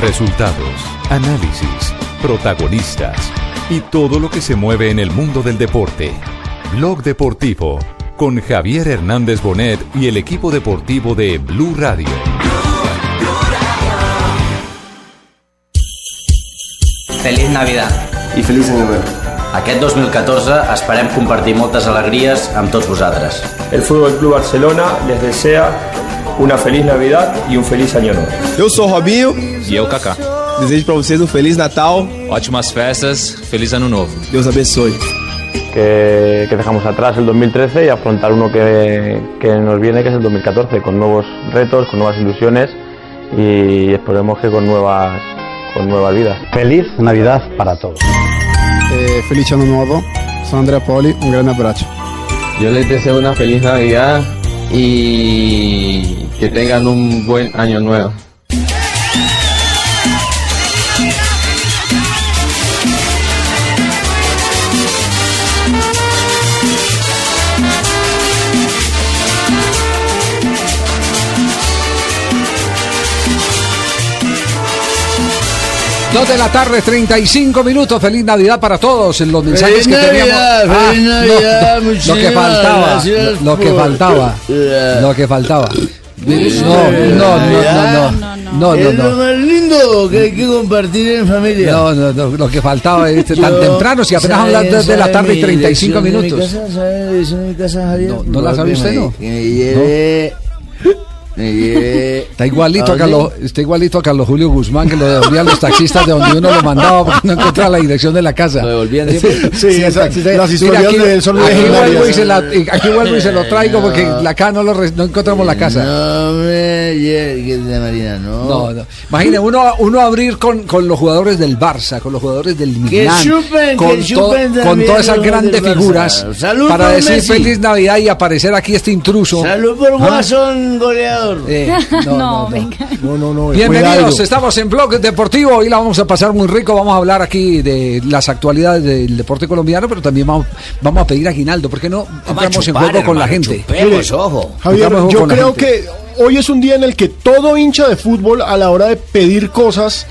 Resultados, análisis, protagonistas y todo lo que se mueve en el mundo del deporte. Blog Deportivo con Javier Hernández Bonet y el equipo deportivo de Blue Radio. Feliz Navidad. I feliç any nou. Aquest 2014 esperem compartir moltes alegries amb tots vosaltres. El Fútbol Club Barcelona les desea una feliz Navidad y un feliz año nuevo. Eu sou Robinho, E eu, Kaká. desejo pra vocês um Feliz Natal, Ótimas festas, feliz ano novo. Deus abençoe. Que, que dejamos atrás el 2013 y afrontar uno que, que nos viene, que es el 2014, con nuevos retos, con nuevas ilusiones y esperemos que con nuevas, con nuevas vidas. Feliz Navidad para todos. Eh, felice anno nuovo, sono Andrea Poli, un grande abbraccio. Yo les deseo una feliz Navidad y que tengan un buen año nuevo. Dos de la tarde, 35 minutos. Feliz Navidad para todos. En los mensajes que teníamos. Ah, feliz Navidad, no, lo que faltaba. Lo, que faltaba. Lo que faltaba. No, no, no, no, no. No, no, es lo no. más lindo que hay que compartir en familia. No, no, no, lo que faltaba es tan temprano, si apenas ¿sabe- hablan desde la sabe tarde y mi 35 dirección de mi minutos. casa? ¿Sabe de mi casa, Javier? No, ¿no la sabe usted, no? Que me lleve... Está igualito, a ¿A Carlos, está igualito a Carlos Julio Guzmán que lo devolvían los taxistas de donde uno lo mandaba porque no encontraba la dirección de la casa. Lo devolvían siempre. Sí, taxista- las Mira, historias aquí, de son aquí legendarias. vuelvo y se la- aquí vuelvo y se lo traigo porque acá no, lo re- no encontramos la casa. No me que de Marina, no. No, no. Imagine, uno, uno abrir con, con los jugadores del Barça, con los jugadores del Que Milán, chupen, con, que to- con todas esas grandes figuras, Salud para decir Messi. feliz Navidad y aparecer aquí este intruso. Salud por ¿Ah? Guasón, Eh, no, no, no. No, no, no. Bienvenidos, estamos en Blog Deportivo y la vamos a pasar muy rico. Vamos a hablar aquí de las actualidades del deporte colombiano, pero también vamos, vamos a pedir a Aguinaldo. ¿Por qué no entramos en juego con la gente? Chupemos, ojo. Javier, yo creo que hoy es un día en el que todo hincha de fútbol a la hora de pedir cosas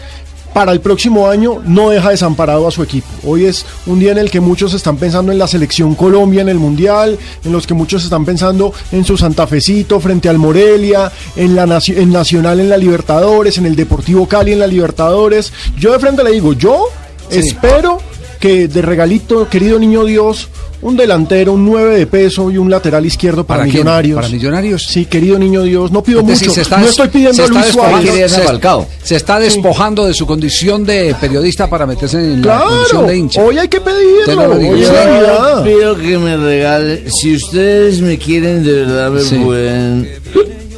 para el próximo año no deja desamparado a su equipo. Hoy es un día en el que muchos están pensando en la selección Colombia en el Mundial, en los que muchos están pensando en su Santafecito frente al Morelia, en la en Nacional en la Libertadores, en el Deportivo Cali en la Libertadores. Yo de frente le digo, yo Sí. espero que de regalito, querido niño Dios, un delantero, un 9 de peso y un lateral izquierdo para, ¿Para quién? millonarios. ¿Para millonarios? Sí, querido niño Dios, no pido mucho. se está no estoy pidiendo se Luis despojando- Suárez. se- Se está despojando de su condición de periodista para meterse en la condición de hincha. hoy hay que pedirlo. Hoy es. Navidad. Pido que me regale. Si ustedes me quieren, de verdad me Sí. pueden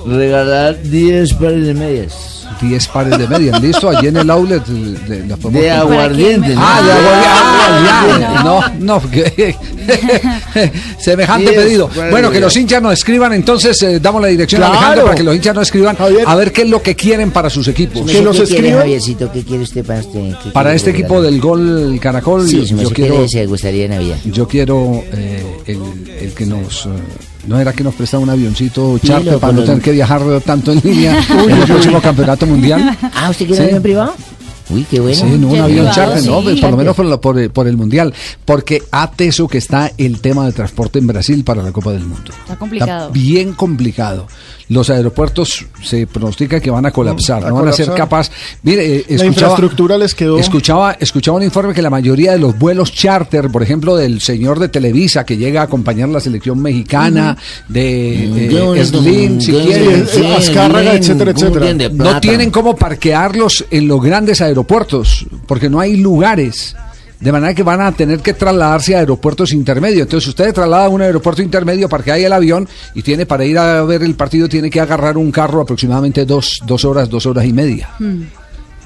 regalar 10 pares de medias. 10 pares de medias, listo, allí en el outlet de, de, la podemos De aguardiente. ¿no? Ah, de aguardiente. Ah, ya. No. No, no, que- semejante pedido. Bueno, que los hinchas nos escriban, entonces eh, damos la dirección a. Alejandro para que los hinchas nos escriban Javier. a ver qué es lo que quieren para sus equipos. Que nos ¿Qué quiere, escriban. Javiercito? ¿Qué quiere usted para usted? ¿Qué Para este equipo del gol Caracol, Sí, yo, yo quiero, que le gustaría Navidad. yo quiero eh, el, el que nos... no era que nos presta un avioncito charter lo para no tener que viajar tanto en línea en el próximo campeonato mundial. Ah, ¿usted quiere Sí. un avión privado? Uy, qué bueno. Sí, no, un avión charter, no, sí. pues, por lo menos por, la- por el- por el Mundial. Porque ateso que está el tema de transporte en Brasil para la Copa del Mundo. Está complicado. Está bien complicado. Los aeropuertos se pronostica que van a colapsar, A no van a ser capaz. Mire, eh, La escuchaba, infraestructura les quedó. escuchaba, escuchaba un informe que la mayoría de los vuelos charter, por ejemplo, del señor de Televisa que llega a acompañar la selección mexicana, de eh, Qué bonito, Slim, si el- Azcárraga, etcétera, ¿cómo etcétera. de no tienen cómo parquearlos en los grandes aeropuertos, porque no hay lugares. De manera que van a tener que trasladarse a aeropuertos intermedios. Entonces, usted traslada a un aeropuerto intermedio, parquea ahí el avión y tiene para ir a ver el partido, tiene que agarrar un carro aproximadamente dos, dos horas, dos horas y media.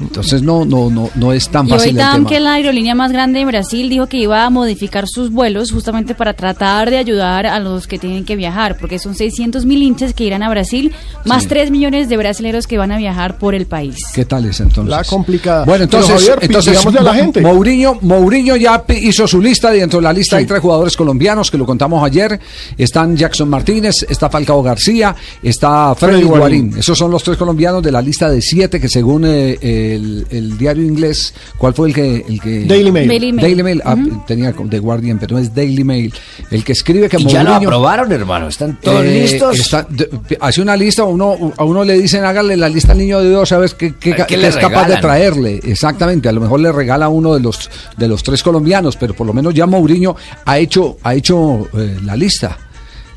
Entonces, no, no, no, no es tan Y hoy fácil el tan tema. que la aerolínea más grande de Brasil dijo que iba a modificar sus vuelos justamente para tratar de ayudar a los que tienen que viajar, porque son 600 mil hinchas que irán a Brasil, más 3 millones de brasileños que van a viajar por el país. ¿Qué tal es entonces? La complicada. Bueno, entonces, Javier, entonces a la gente. Mourinho, Mourinho ya hizo su lista y dentro de la lista hay tres jugadores colombianos que lo contamos ayer. Están Jackson Martínez, está Falcao García, está Freddy Freddy Guarín. Guarín. Esos son los tres colombianos de la lista de siete que según eh, eh, el, el diario inglés, ¿cuál fue el que...? El que Daily Mail. Daily Mail. Daily Mail, ah, tenía The Guardian, pero no es Daily Mail. El que escribe que Y ya lo Mourinho- aprobaron, hermano. Están todos eh, listos. está- de- hace una lista, uno, a uno le dicen hágale la lista al niño de Dios, sabes qué, qué- ¿Qué qué le es capaz de traerle. Exactamente, a lo mejor le regala a uno de los de los tres colombianos, pero por lo menos ya Mourinho ha hecho ha hecho eh, la lista,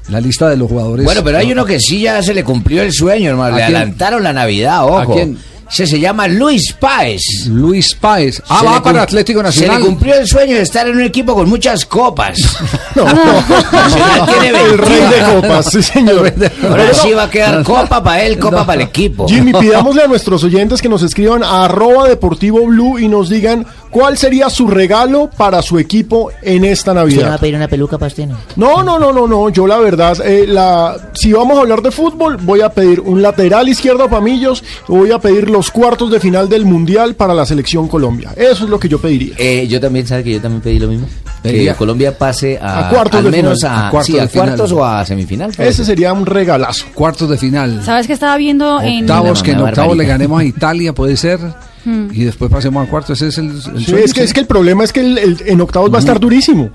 la lista de los jugadores. Bueno, pero hay uno que sí ya se le cumplió el sueño, hermano. ¿A Le quién? adelantaron la Navidad, ojo. ¿A quién? Ese se llama Luis Páez. Luis Páez. Ah, Se va para Atlético Se Nacional. le cumplió el sueño de estar en un equipo con muchas copas. No, tiene el rey de 21. copas, sí señor. Ahora sí va a quedar copa para él, copa No. para el equipo. Jimmy, pidámosle a nuestros oyentes que nos escriban a arroba deportivo blue y nos digan cuál sería su regalo para su equipo en esta ¿Usted no va a Navidad. pedir una peluca para usted, no? No, no, no, no. Yo la verdad, eh, la, si vamos a hablar de fútbol, voy a pedir un lateral izquierdo para Millos, voy a pedir los cuartos de final del Mundial para la selección Colombia. Eso es lo que yo pediría. Eh, yo también, ¿sabe que yo también pedí lo mismo? Pedía. Que Colombia pase a, A cuartos al de menos final. a, A cuartos sí, a de cuartos o a semifinal. Ese sería un regalazo. Cuartos de final. ¿Sabes qué estaba viendo en... Octavos, que en octavos le ganemos a Italia, puede ser. Hmm. Y después pasemos a cuartos. Ese es el, el Sí, sueño, es, que, sí. es que el problema es que el- el- en octavos va a estar durísimo.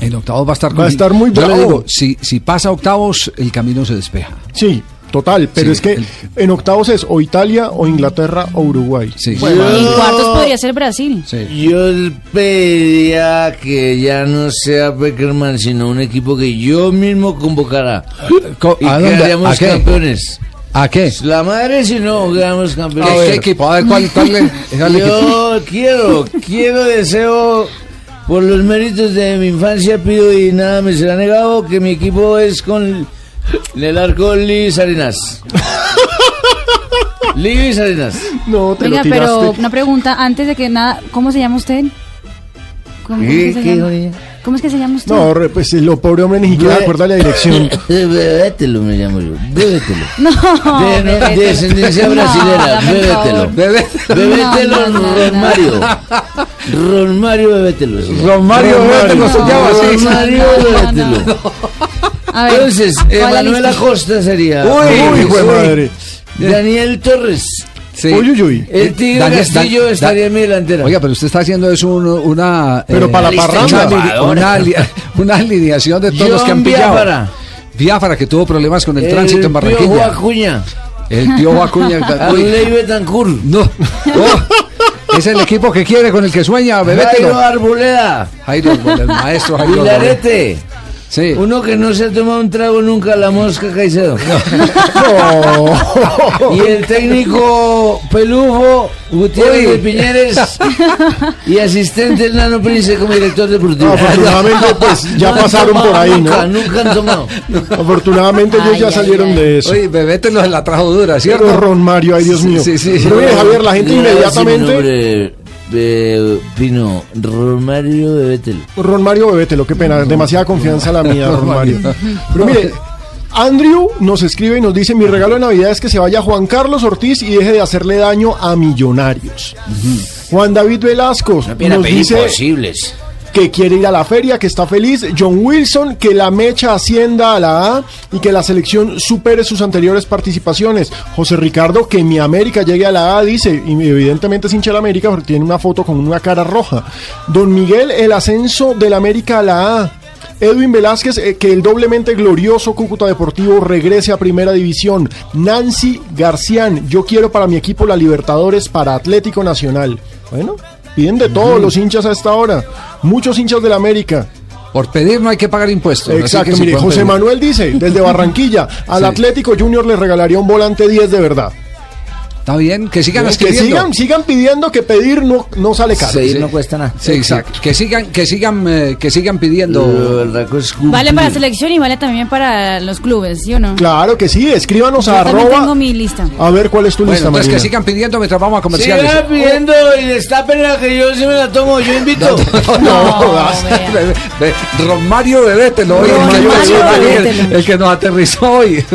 En octavos va a estar Va a estar muy Yo le bravo. digo, si, si pasa a octavos, el camino se despeja. Sí, total. Pero Sí, es que el- en octavos es o Italia, o Inglaterra, o Uruguay. Sí. En cuartos podría ser Brasil. Sí. Yo pediría que ya no sea Peckerman, sino un equipo que yo mismo convocara. Co- Y ¿a dónde? quedaríamos ¿A qué? campeones. ¿A qué? La madre si no quedamos campeones. ¿A qué equipo? A ver, ¿cuál, cuál le- cuál equipo? Yo quiero, quiero, deseo, por los méritos de mi infancia, pido y nada me será negado que mi equipo es con el arco Luis Arenas. Luis Arenas. No, te Venga, lo pero una pregunta, antes de que nada, ¿cómo se llama usted? ¿Cómo, es que se ¿Qué, llama? oye? ¿Cómo es que se llama usted? No, re- pues lo pobre hombre ni siquiera recuerda la dirección. Bébetelo me llamo yo. Bébetelo. No, De, descendencia No, brasilera. Bébetelo. favor. Bébetelo, No, no, no, Ron no. Mario. Ron Mario, bébetelo. Romario Ron Bébetelo se llama así. Bébetelo. A ver, Entonces, ¿cuál es la Emanuel? Acosta sería. Uy, de madre. Daniel Torres. Sí. Uy, uy, uy. El Tigre Daniel- Castillo Dan- estaría en mi delantera. Oiga, pero usted está haciendo es un- una... Pero eh, para la parranda. una, una ali- una alineación de todos los que han John pillado. Biafara. Biafara, que tuvo problemas con el, el tránsito en Piojo Barranquilla. Acuña. El tío Acuña. Arley Betancourt. no. Oh, es el equipo que quiere, con el que sueña, Jairo bebételo. Arboleda. Jairo, el maestro Jairo. Arboleda. Sí. Uno que no se ha tomado un trago nunca, la mosca Caicedo. Y el técnico Pelufo Gutiérrez de Piñeres y asistente el Nano Prince como director deportivo. No, afortunadamente, pues ya No pasaron por ahí, Nunca, ¿no? nunca han tomado. Afortunadamente ellos Ay, ya ay, salieron ay. de eso. Oye, bebételo se la trajo dura, ¿cierto? Pero Ron Mario, ay Dios Sí, mío. sí, sí. Pero mire, Javier, la gente inmediatamente. Eh, Pino, Romario de Betel. Ron Mario Bebételo, qué pena, demasiada confianza la mía, Ron Mario. Pero mire, Andrew nos escribe y nos dice, mi regalo de Navidad es que se vaya Juan Carlos Ortiz y deje de hacerle daño a millonarios. Juan David Velasco nos dice imposibles. Que quiere ir a la feria, que está feliz. John Wilson, que la mecha ascienda a la A y que la selección supere sus anteriores participaciones. José Ricardo, que mi América llegue a la A, dice, y evidentemente es hincha de la América porque tiene una foto con una cara roja. Don Miguel, el ascenso del América a la A. Edwin Velázquez, eh, que el doblemente glorioso Cúcuta Deportivo regrese a Primera División. Nancy Garcián, yo quiero para mi equipo la Libertadores para Atlético Nacional. Bueno, piden de todos los hinchas a esta hora. Muchos hinchas del América. Por pedir no hay que pagar impuestos. Exacto, mire, José pedir. Manuel dice, desde Barranquilla, al Sí. Atlético Junior le regalaría un volante 10 de verdad. Está bien, que sigan que escribiendo. sigan, sigan pidiendo que pedir no, no sale caro. Seguir no cuesta nada. Sí, exacto. Que sigan, que sigan, eh, que sigan pidiendo. que Vale para selección y vale también para los clubes, ¿sí o no? Claro que sí, escríbanos Yo a arroba. tengo mi lista. A ver cuál es tu Bueno, lista, entonces que sigan pidiendo mientras vamos a comerciales. Sigan pidiendo y destapen la que yo sí me la tomo, yo invito. No, basta. vea. Be- be- Ron Mario Bebételo, oye, Ron el, que el- que nos aterrizó hoy.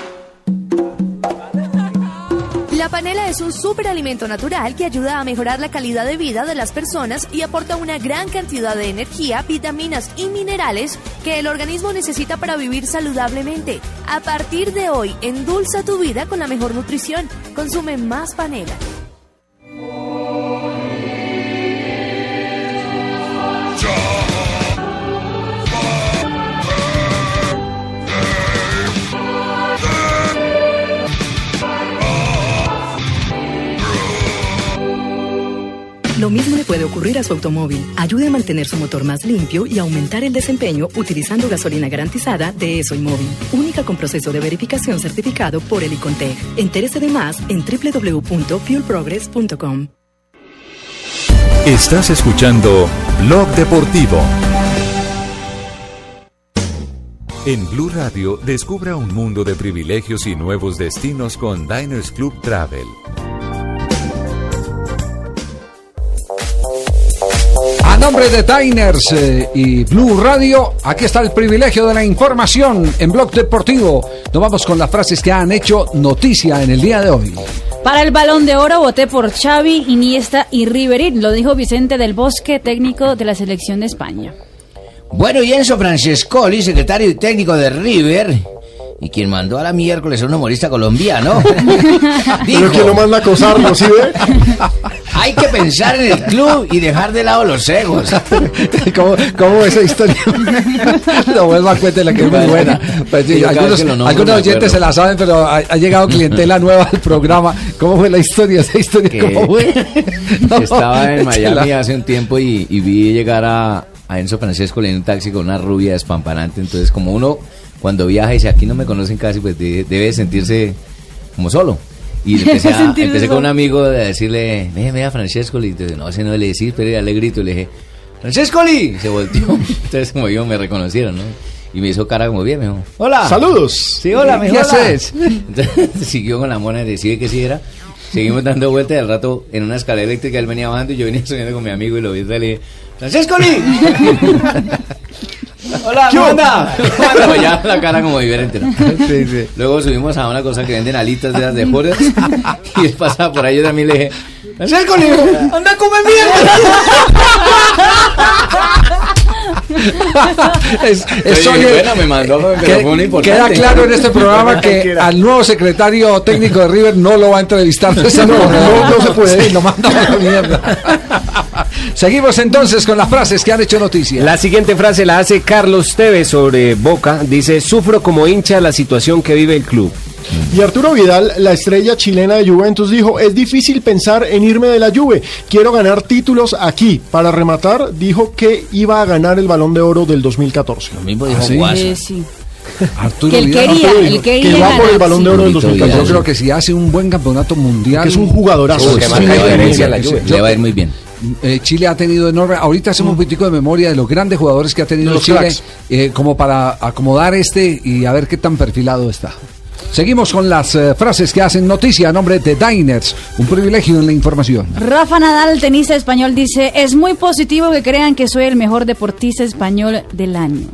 La panela es un superalimento natural que ayuda a mejorar la calidad de vida de las personas y aporta una gran cantidad de energía, vitaminas y minerales que el organismo necesita para vivir saludablemente. A partir de hoy, endulza tu vida con la mejor nutrición. Consume más panela. Lo mismo le puede ocurrir a su automóvil. Ayude a mantener su motor más limpio y aumentar el desempeño utilizando gasolina garantizada de ESO y Móvil. Única con proceso de verificación certificado por el ICONTEC. Entérese de más en www.fuelprogress.com. Estás escuchando Blog Deportivo. En Blue Radio, descubra un mundo de privilegios y nuevos destinos con Diners Club Travel. Nombre de Diners eh, y Blue Radio, aquí está el privilegio de la información en Blog Deportivo. Nos vamos con las frases que han hecho noticia en el día de hoy. Para el balón de oro voté por Xavi, Iniesta y Riverín, lo dijo Vicente del Bosque, técnico de la selección de España. Bueno, y Enzo Francescoli, secretario y técnico de River, y quien mandó a la miércoles a un humorista colombiano, Pero que no manda a acosarlo, ¿sí ve? hay que pensar en el club y dejar de lado los egos. ¿Cómo, cómo esa historia? Lo vuelvo a cuenta la que es muy buena. Pues sí, algunos me oyentes se la saben, pero ha, ha llegado clientela nueva al programa. ¿Cómo fue la historia? Esa historia, que ¿cómo fue? estaba en Miami La- hace un tiempo y, y vi llegar a, a Enzo Francesco en un taxi con una rubia despamparante. Entonces, como uno cuando viaja y dice aquí no me conocen casi, pues de- debe sentirse como solo. Y empecé, a- empecé con un amigo a decirle, ve, ve a Francesco. Y entonces, no, ese no le decís, pero ya le grito. Y le dije, Francescoli. Y se volteó. Entonces, como yo, me reconocieron, ¿no? Y me hizo cara como bien, me dijo, hola. Saludos. Sí, hola, me ¿Qué dijo, hola. haces? Entonces siguió con la mona y decide que sí era. Seguimos dando vueltas y al rato en una escalera eléctrica él venía bajando y yo venía subiendo con mi amigo y lo vi y le dije, ¡Francescoli! ¡Hola, ¿Qué ¿cómo onda? ya la cara como diferente, ¿no? Luego subimos a una cosa que venden alitas de las de Jorge y él pasaba por ahí yo también le dije. ¡Anda a comer Es, es Oye, oye, bueno, me mandó, que-. Queda claro en este programa que al nuevo secretario técnico de River no lo va a entrevistar. No, manera. no, no se puede. Sí, lo manda a la mierda. Seguimos entonces con las frases que han hecho noticia. La siguiente frase la hace Carlos Tevez sobre Boca. Dice, sufro como hincha la situación que vive el club. Y Arturo Vidal, la estrella chilena de Juventus, dijo, es difícil pensar en irme de la Juve, quiero ganar títulos aquí. Para rematar, dijo que iba a ganar el Balón de Oro del 2014. Lo mismo dijo ¿sí? Guaso. Eh, sí. Arturo Que él Vidal. quería, Arturo él dijo quería que va por el Balón de Oro del Yo 2014. creo que si hace un buen campeonato mundial. Que es un jugadorazo. Que marca diferencia la Juve. yo- Le va a ir muy bien. Eh, Chile ha tenido enorme. Ahorita hacemos un poquitico de memoria de los grandes jugadores que ha tenido Los Chile, eh, como para acomodar este y a ver qué tan perfilado está. Seguimos con las eh, frases que hacen noticia a nombre de Diners, un privilegio en la información. Rafa Nadal, tenista español, dice, es muy positivo que crean que soy el mejor deportista español del año.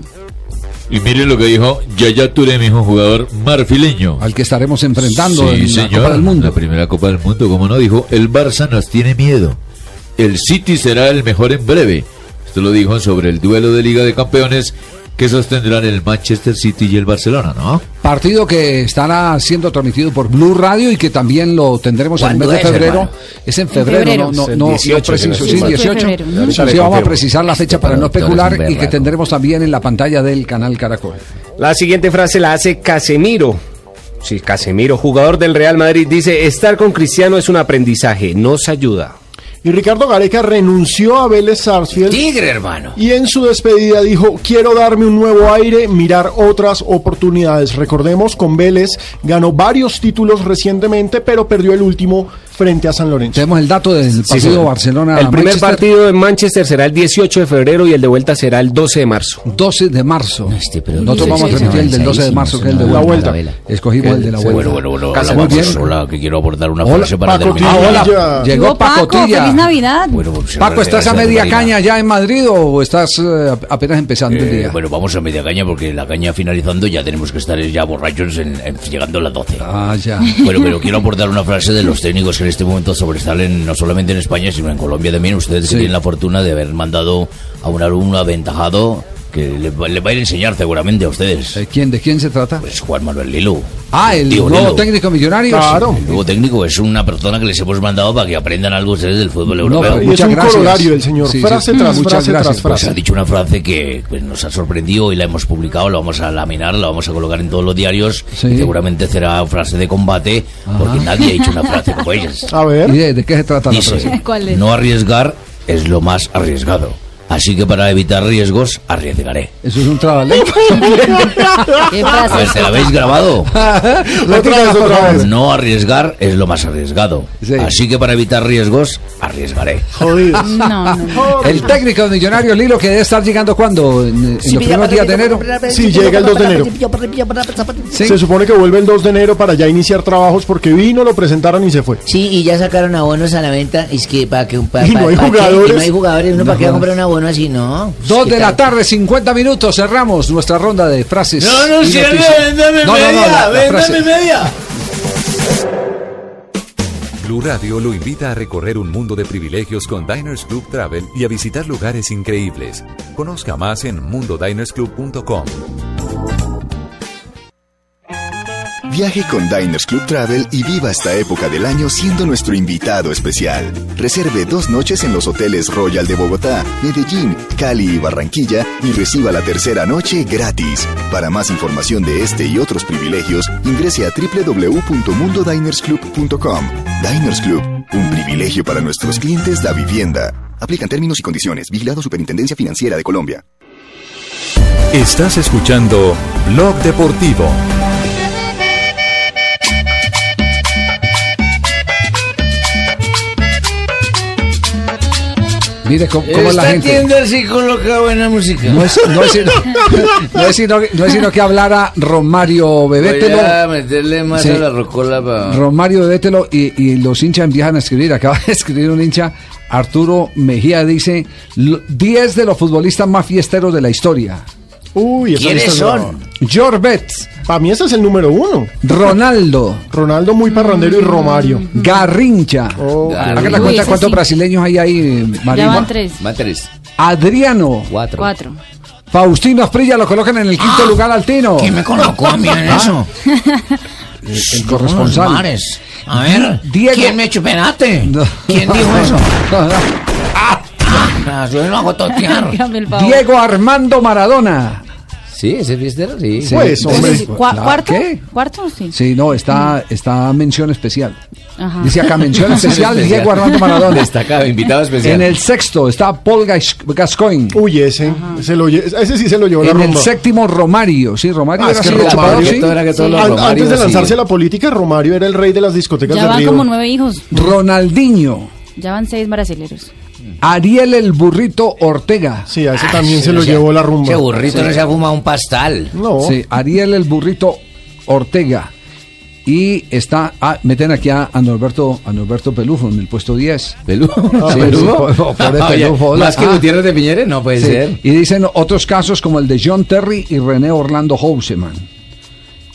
Y miren lo que dijo Yaya Touré, mi hijo jugador marfileño. Al que estaremos enfrentando Sí, en la señor, Copa del Mundo. La primera Copa del Mundo, como no, dijo, el Barça nos tiene miedo. El City será el mejor en breve. Esto lo dijo sobre el duelo de Liga de Campeones que sostendrán el Manchester City y el Barcelona, ¿no? Partido que estará siendo transmitido por Blue Radio y que también lo tendremos en el mes ¿Cuándo de febrero. hermano? Es en En febrero, febrero. no, no, no, no 18, preciso, sí, Sí, fue 18. febrero. Sí, Ahorita le vamos a precisar la fecha para no especular y que tendremos también en la pantalla del canal Caracol. La siguiente frase la hace Casemiro. Sí, Casemiro, jugador del Real Madrid, dice, estar con Cristiano es un aprendizaje, nos ayuda. Y Ricardo Gareca renunció a Vélez Sarsfield. Tigre, hermano. Y en su despedida dijo, quiero darme un nuevo aire, mirar otras oportunidades. Recordemos, con Vélez ganó varios títulos recientemente, pero perdió el último frente a San Lorenzo. Tenemos el dato del Sí, partido. Barcelona. El primer Manchester, partido en Manchester será el 18 de febrero y el de vuelta será el 12 de marzo. 12 de marzo. pero Nosotros sí, vamos a sí, el del 12 de marzo, que es el de sí, vuelta. la vela. Escogimos el de la vuelta. Bueno, bueno, bueno. Casa, hola, muy bien. Hola, que quiero aportar una Hola, frase para Paco terminar. Ah, hola. Llegó Paco, feliz Navidad. Bueno, pues, Paco, ¿estás a media Marina. caña ya en Madrid o estás eh, apenas empezando el Eh, día? bueno, vamos a media caña porque la caña finalizando ya tenemos que estar ya borrachos en, en- llegando a las 12. Ah, ya. Bueno, pero quiero aportar una frase de los técnicos que en este momento sobresalen no solamente en España, sino en Colombia también. Ustedes que Sí. tienen la fortuna de haber mandado a un alumno aventajado que le, va- le va a ir a enseñar seguramente a ustedes. ¿De quién, ¿De quién se trata? Pues Juan Manuel Lilo. Ah, el nuevo Lilo. técnico millonario. El nuevo técnico es una persona que les hemos mandado para que aprendan algo ustedes del fútbol No, europeo. pero muchas gracias. Sí, sí, frase sí. tras Muchas frase gracias. tras frase. Pues ha dicho una frase que pues, nos ha sorprendido y la hemos publicado, la vamos a laminar, la vamos a colocar en todos los diarios y seguramente será frase de combate porque nadie ha dicho una frase como ellas. A ver. ¿Y de, de qué se trata la Dice, frase? ¿Cuál es? no arriesgar es lo más arriesgado. Así que para evitar riesgos, arriesgaré. Eso es un trabalengua. ¿Qué A ver, ¿te la habéis grabado? Otra vez, otra vez. No arriesgar es lo más arriesgado. Así que para evitar riesgos, arriesgaré. Jodidos. No, no, no. El técnico de Millonarios Lilo que debe estar llegando cuando en, en los primeros días de enero. Sí, llega el 2 de enero. Se supone que vuelve el 2 de enero para ya iniciar trabajos porque vino, lo presentaron y se fue. Sí, y ya sacaron abonos a la venta. Es que para que un pa, Y pa- no hay que- jugadores. y no hay jugadores. Uno No para qué va a comprar un abono así, ¿no? Dos ¿Qué de la tarde, 50 minutos, cerramos nuestra ronda de frases. No, no, cierre, véndame No, no, no, media, la- la véndame frase. media. Blue Radio lo invita a recorrer un mundo de privilegios con Diners Club Travel y a visitar lugares increíbles. Conozca más en mundodinersclub.com. Viaje con Diners Club Travel y viva esta época del año siendo nuestro invitado especial. Reserve dos noches en los hoteles Royal de Bogotá, Medellín, Cali y Barranquilla y reciba la tercera noche gratis. Para más información de este y otros privilegios, ingrese a www.mundodinersclub.com. Diners Club, un privilegio para nuestros clientes da vivienda. Aplican términos y condiciones. Vigilado Superintendencia Financiera de Colombia. Estás escuchando Blog Deportivo. Mire cómo, cómo la gente. Tinder sí coloca buena música. No es, no, es sino, no, es sino, no es sino que hablara Romario Bebételo. Voy a meterle más Sí. a la rocola para... Romario Bebételo y, y los hinchas empiezan a escribir. Acaba de escribir un hincha, Arturo Mejía, dice: "Lo- 10 de los futbolistas más fiesteros de la historia. Uy, esa ¿Quiénes lista es son? George Betts, Para mí ese es el número uno. Ronaldo, Ronaldo muy parrandero y Romario. Garrincha. Oh, Haga la Uy, cuenta ese cuántos sí. brasileños hay ahí, Ya María. van tres. Van tres, Adriano, cuatro. Cuatro. Faustino Asprilla lo colocan en el quinto lugar al Tino. ¿Quién me colocó a mí en eso? El, el corresponsal. Mares. A ver, Diego- ¿quién me echó penate? No. ¿Quién dijo eso? Ah, yo lo hago totear. Hágame el favor. Diego Armando Maradona. Sí, ese fiestero, sí. Sí. Pues, hombre. Ese sí, cua- Claro, ¿Cuarto? ¿qué? ¿Cuarto? Sí. Sí, no, está, está mención especial. Ajá. Dice acá mención especial Diego Armando Maradona. Destacado, invitado especial. En el sexto está Paul Gas- Gascoigne. Uy, ese, se lo ese sí se lo llevó la En el séptimo Romario. Sí, Romario Ah, era es que Romario- chupador, sí. Todo era que todos los An- Romarios Antes de lanzarse a la política, Romario era el rey de las discotecas Ya de van Río. como nueve hijos. Ronaldinho. Ya van seis brasileros. Ariel el burrito Ortega. Sí, a ese también se lo sea- llevó la rumba. Ese burrito no se ha fumado un pastal. No. Sí, Ariel el burrito Ortega. Y está, ah, meten aquí a, a Norberto, a Norberto Pelufo en el puesto 10. ¿Pelú? Sí, ¿Pelú? sí, por- por- por el Oye, Pelufo. Más que Ah. Gutiérrez de Piñeres, no puede Sí, ser. Y dicen otros casos como el de John Terry y René Orlando Houseman.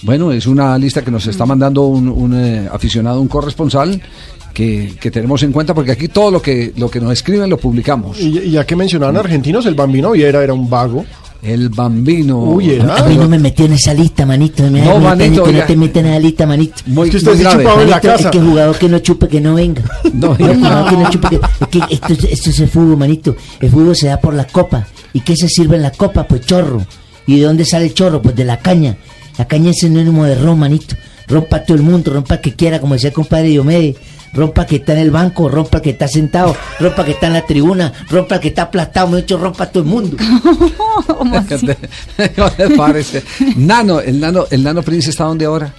Bueno, es una lista que nos está mandando un, un, eh, aficionado, un corresponsal, que, que tenemos en cuenta porque aquí todo lo que, lo que nos escriben lo publicamos. Y, y ya que mencionaban argentinos, el Bambino Viera era un vago. El bambino. Uy, era. A mí no me metió en esa lista, manito. Me- No, me- manito, que ya. no te meten en la lista, manito. Muy, Es que usted grave. chupaba en la Manito, casa. Es que jugador que no chupe, que no venga. No, No, jugador que no chupe, que, es que esto, es- esto es el fútbol, manito. El fútbol se da por la copa. ¿Y qué se sirve en la copa? Pues chorro. ¿Y de dónde sale el chorro? Pues de la caña. La caña es sinónimo de ron, manito. Rompa todo el mundo, rompa el que quiera, como decía el compadre Diomedes. Rompa que está en el banco, rompa que está sentado, rompa que está en la tribuna, rompa que está aplastado, me hecho rompa a todo el mundo. ¿Cómo así? ¿Cómo te parece? Nano, el nano, el nano Prince está donde ahora?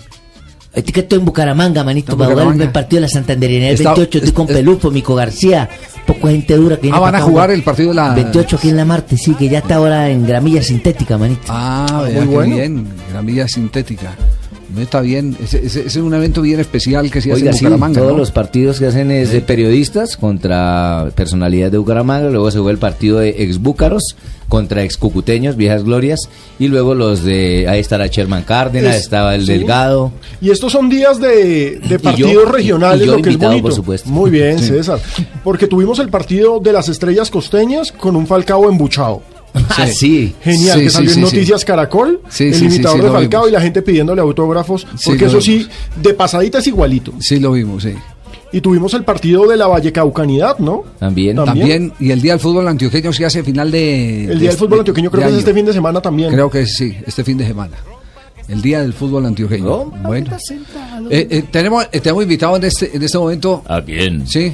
Estoy que estoy en Bucaramanga, manito, para jugar el partido de la Santanderina. El Está- 28 estoy con Pelufo, Mico García, poco gente dura que viene Ah, van a jugar el partido de la 28 aquí en la Marte, sí, que ya está ahora en gramilla sintética, manito. Ah, muy bueno. bien, gramilla sintética. Está bien, ese es un evento bien especial que se hace Oiga, en sí, Bucaramanga, todos ¿no? los partidos que hacen es de periodistas contra personalidades de Bucaramanga, luego se juega el partido de ex búcaros contra ex cucuteños, viejas glorias, y luego los de, ahí estará Sherman Cárdenas, Es- estaba el sí. Delgado. Y estos son días de, de yo- partidos y- regionales, y yo lo que es bonito. por supuesto. Muy bien, Sí. César. Porque tuvimos el partido de las estrellas costeñas con un Falcao embuchado. Ah, sí. Genial, Sí, que salió sí, en sí. Noticias Caracol, Sí, el imitador sí, de Falcao y la gente pidiéndole autógrafos, porque eso vimos. sí, de pasadita es igualito. Sí, lo vimos, sí. Y tuvimos el partido de la Vallecaucanidad, ¿no? También. También, y el Día del Fútbol Antioqueño se hace final de... El Día del Fútbol Antioqueño creo que es este fin de semana también. Creo que sí, este fin de semana. El Día del Fútbol Antioqueño. bueno. Eh, eh, tenemos, eh, tenemos invitado en este, en este momento... ¿A quién? Sí.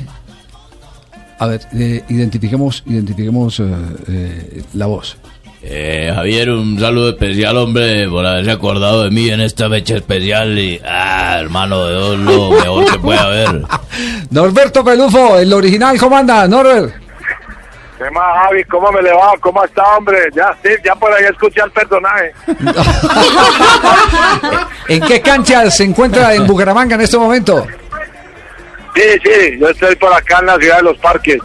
A ver, eh, identifiquemos, identifiquemos eh, eh, la voz. Eh, Javier, un saludo especial, hombre, por haberse acordado de mí en esta fecha especial. Y, ah, hermano, de Dios, lo mejor que puede haber. Norberto Pelufo, el original, ¿cómo anda, Norbert? ¿Qué más, Javi? ¿Cómo me le va? ¿Cómo está, hombre? Ya, sí, ya por ahí escuché al personaje. ¿En qué cancha se encuentra en Bucaramanga en este momento? Sí, sí, yo estoy por acá en la ciudad de los parques.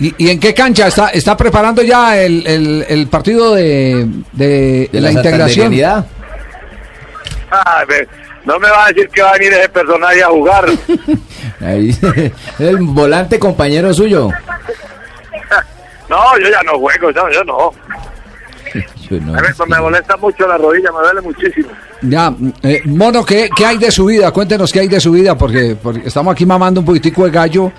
¿Y, y en qué cancha está, está preparando ya el, el- el partido de, de, De la, la integración? Ah, no me va a decir que va a venir ese personaje a jugar. Ahí, el volante compañero suyo. No, yo ya no juego, yo, yo no. Yo no. A ver, me molesta mucho la rodilla, me duele muchísimo. Ya, eh, Mono, ¿qué, ¿qué hay de su vida? Cuéntenos qué hay de su vida, porque, porque estamos aquí mamando un poquitico de gallo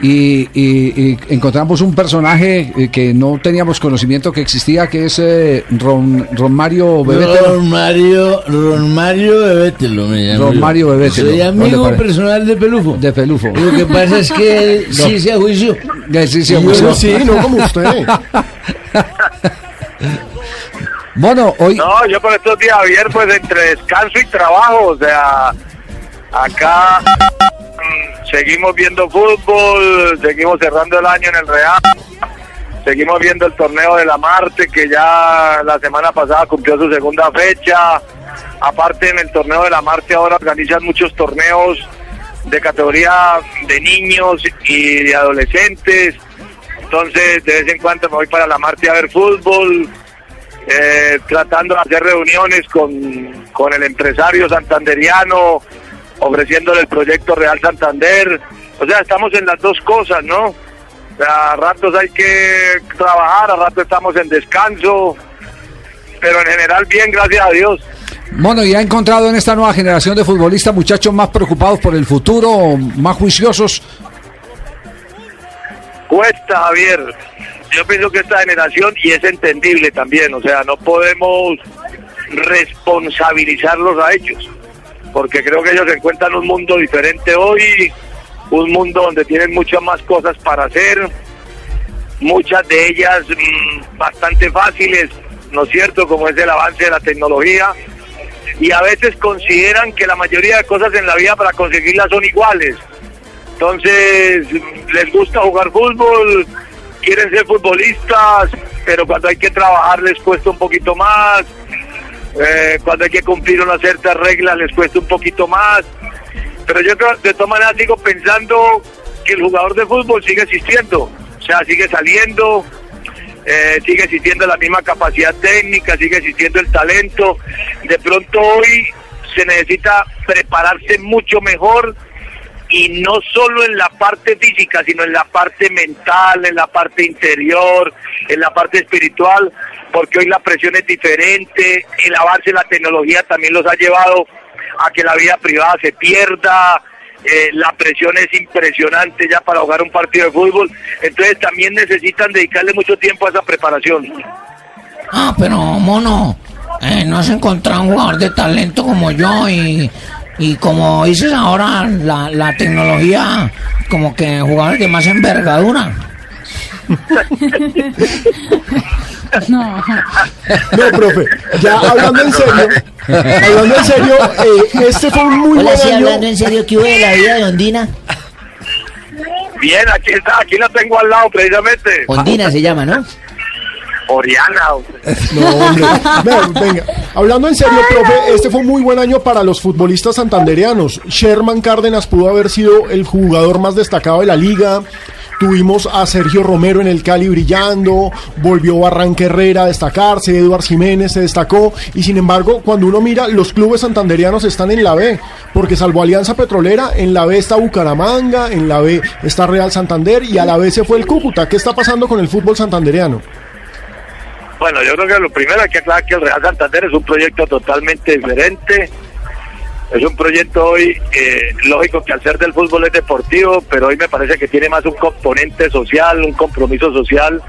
y, y- y encontramos un personaje eh, que no teníamos conocimiento que existía, que es eh, Ron, Ron Mario Bebetelo. Ron Mario, Ron Mario Bebételo me llamo Ron yo. Mario Bebételo. Soy ¿Dónde amigo personal de Pelufo. De Pelufo. Lo que pasa es que él sí se juicio. Eh, sí, sí, no. Sí, no como usted. Mono, hoy... No, yo por estos días, Javier, pues entre descanso y trabajo, o sea, acá mm, seguimos viendo fútbol, seguimos cerrando el año en el Real, seguimos viendo el torneo de la Marte, que ya la semana pasada cumplió su segunda fecha. Aparte, en el torneo de la Marte ahora organizan muchos torneos de categoría de niños y de adolescentes. Entonces, de vez en cuando me voy para la Marte a ver fútbol eh, tratando de hacer reuniones con, con el empresario santanderiano, ofreciéndole el proyecto Real Santander. O sea, estamos en las dos cosas, ¿no? A ratos hay que trabajar, a ratos estamos en descanso, pero en general bien, gracias a Dios. Mono, ¿y ha encontrado en esta nueva generación de futbolistas muchachos más preocupados por el futuro, más juiciosos? Cuesta, Javier. Yo pienso que esta generación, y es entendible también, o sea, no podemos responsabilizarlos a ellos, porque creo que ellos encuentran un mundo diferente hoy, un mundo donde tienen muchas más cosas para hacer, muchas de ellas mm, bastante fáciles, ¿no es cierto? Como es el avance de la tecnología, y a veces consideran que la mayoría de cosas en la vida para conseguirlas son iguales. Entonces, les gusta jugar fútbol, quieren ser futbolistas, pero cuando hay que trabajar les cuesta un poquito más, eh, cuando hay que cumplir unas ciertas reglas les cuesta un poquito más. Pero yo de todas maneras sigo pensando que el jugador de fútbol sigue existiendo, o sea, sigue saliendo, eh, sigue existiendo la misma capacidad técnica, sigue existiendo el talento. De pronto hoy se necesita prepararse mucho mejor y no solo en la parte física, sino en la parte mental, en la parte interior, en la parte espiritual, porque hoy la presión es diferente, el avance de la tecnología también los ha llevado a que la vida privada se pierda, eh, la presión es impresionante ya para jugar un partido de fútbol, entonces también necesitan dedicarle mucho tiempo a esa preparación. Ah, pero mono, eh, no has encontrado un jugador de talento como yo y Y como dices ahora, la, la tecnología, como que jugadores de más envergadura. No. No, profe, ya hablando en serio, hablando en serio, eh, este fue un muy Hola, buen sí, año. hablando en serio, ¿qué hubo de la vida de Ondina? Bien, aquí está, aquí la tengo al lado precisamente. Ondina se llama, ¿no? Oriana. No, hombre. Venga, hablando en serio, profe, este fue un muy buen año para los futbolistas santandereanos. Sherman Cárdenas pudo haber sido el jugador más destacado de la liga. Tuvimos a Sergio Romero en el Cali brillando, volvió Barranca Herrera a destacarse, Eduard Jiménez se destacó y sin embargo cuando uno mira los clubes santanderianos están en la B, porque salvo Alianza Petrolera, en la B está Bucaramanga, en la B está Real Santander y a la B se fue el Cúcuta. ¿Qué está pasando con el fútbol santandereano? Bueno, yo creo que lo primero hay que aclarar que el Real Santander es un proyecto totalmente diferente. Es un proyecto hoy, eh, lógico que al ser del fútbol es deportivo, pero hoy me parece que tiene más un componente social, un compromiso social,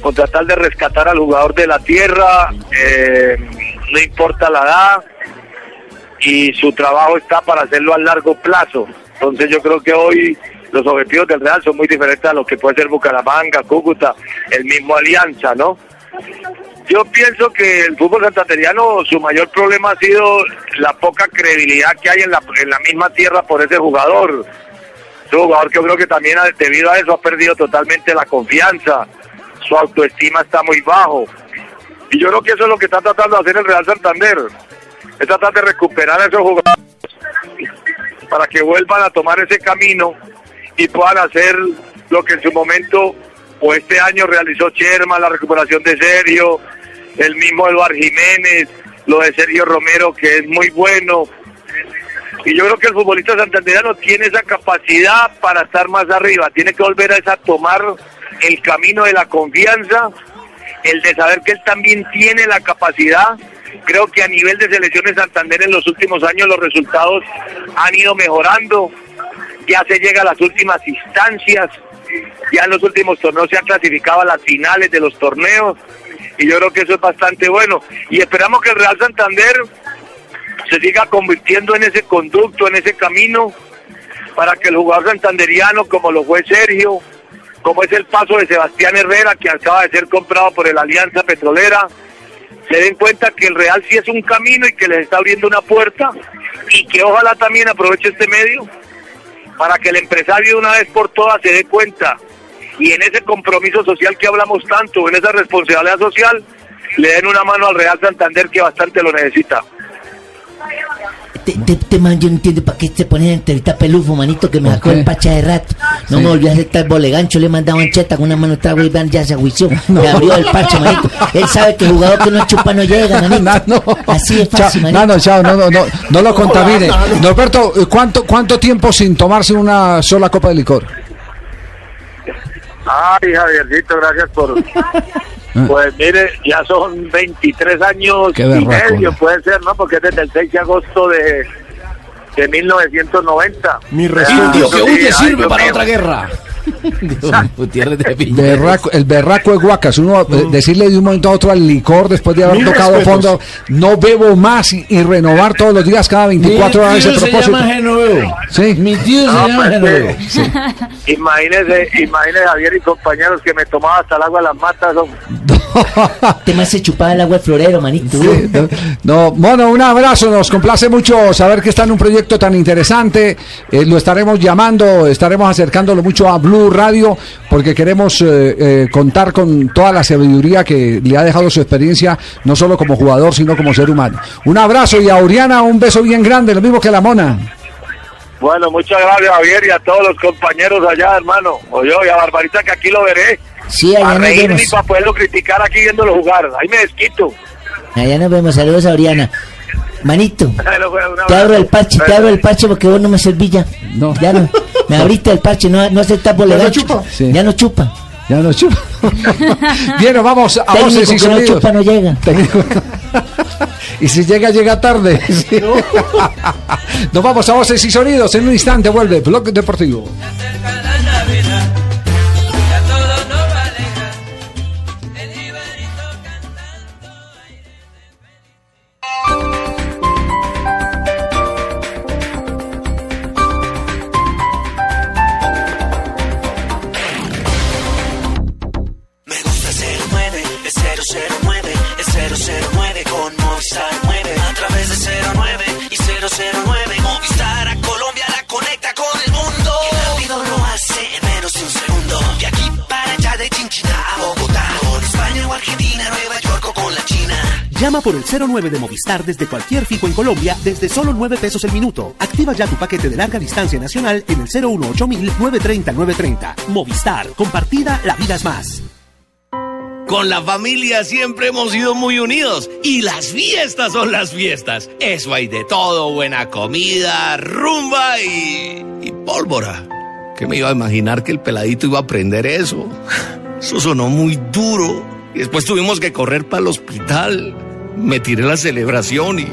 con tratar de rescatar al jugador de la tierra, eh, no importa la edad, y su trabajo está para hacerlo a largo plazo. Entonces yo creo que hoy los objetivos del Real son muy diferentes a lo que puede ser Bucaramanga, Cúcuta, el mismo Alianza, ¿no? Yo pienso que el fútbol santanderiano, su mayor problema ha sido la poca credibilidad que hay en la, en la misma tierra por ese jugador. Es un jugador que creo que también debido a eso ha perdido totalmente la confianza. Su autoestima está muy bajo. Y yo creo que eso es lo que está tratando de hacer el Real Santander. Es tratar de recuperar a esos jugadores para que vuelvan a tomar ese camino y puedan hacer lo que en su momento o este año realizó Sherman, la recuperación de Sergio, el mismo Eduard Jiménez, lo de Sergio Romero que es muy bueno. Y yo creo que el futbolista santandereano tiene esa capacidad para estar más arriba, tiene que volver a esa tomar el camino de la confianza, el de saber que él también tiene la capacidad. Creo que a nivel de selecciones Santander en los últimos años los resultados han ido mejorando, ya se llega a las últimas instancias, ya en los últimos torneos se han clasificado a las finales de los torneos y yo creo que eso es bastante bueno. Y esperamos que el Real Santander se siga convirtiendo en ese conducto, en ese camino para que el jugador santanderiano como lo fue Sergio, como es el paso de Sebastián Herrera que acaba de ser comprado por el Alianza Petrolera, se den cuenta que el Real sí es un camino y que les está abriendo una puerta y que ojalá también aproveche este medio para que el empresario una vez por todas se dé cuenta y en ese compromiso social que hablamos tanto, en esa responsabilidad social, le den una mano al Real Santander que bastante lo necesita. Te, te, te man, yo no entiendo para qué se ponen en entrevista pelufo, manito, que me ¿Por sacó el pacha de rato. No Sí. me volvió a aceptar bolegancho, le he mandado en cheta con una mano trago y van ya se aguició. Me abrió el parche, manito. Él sabe que el jugador que no chupa no llega, manito. Así es Chao, fácil, manito. no, no, chao, no, no, no, no lo contamine. Norberto, ¿cuánto, ¿cuánto tiempo sin tomarse una sola copa de licor? Ay, Javiercito, gracias por... Pues mire, ya son 23 años Qué y berraco, medio, puede ser, ¿no? Porque es desde el 6 de agosto de, de 1990. Mi respeto. que huye sirve para otra guerra. Gutiérrez de Piña. Berraco- el berraco de Guacas, uno eh, decirle de un momento a otro al licor después de haber Mil tocado respetos. fondo, no bebo más y, y renovar todos los días cada 24 horas ese tío se propósito. llama Genoveo. Sí. Mi tío se No, llama pues, Genoveo. eh, Imagínese, imagínese Javier y compañeros que me tomaba hasta el agua de las matas. Te me hace chupar el agua de florero, manito. Sí, no, no, Mono, un abrazo, nos complace mucho saber que está en un proyecto tan interesante, eh, lo estaremos llamando, estaremos acercándolo mucho a Blue Radio, porque queremos eh, eh, contar con toda la sabiduría que le ha dejado su experiencia, no solo como jugador, sino como ser humano. Un abrazo y a Oriana un beso bien grande, lo mismo que a la Mona. Bueno, muchas gracias Javier y a todos los compañeros allá, hermano. O yo y a Barbarita que aquí lo veré. Sí, allá Para nos reírme vemos. y para poderlo criticar aquí viéndolo jugar. Ahí me desquito. Allá nos vemos. Saludos a Oriana. Manito, pues, te abro el parche, te abro el parche porque vos no me servís ya. No. Ya no. Me abriste el parche, no, no aceptas bolegancho. chupa. Sí. Ya no chupa. Ya nos chupa. Bien, nos vamos a Técnico voces y que no sonidos. chupa no llega. Técnico. y si llega, llega tarde. Nos vamos a voces y sonidos. En un instante vuelve Blog Deportivo. Llama por el 09 de Movistar desde cualquier fijo en Colombia desde solo 9 pesos el minuto. Activa ya tu paquete de larga distancia nacional en el 018 930 930. Movistar, compartida, la vida es más. Con la familia siempre hemos sido muy unidos y las fiestas son las fiestas. Eso hay de todo, buena comida, rumba y, y pólvora. ¿Qué me iba a imaginar que el peladito iba a aprender eso? Eso sonó muy duro. Y después tuvimos que correr para el hospital. Me tiré la celebración y,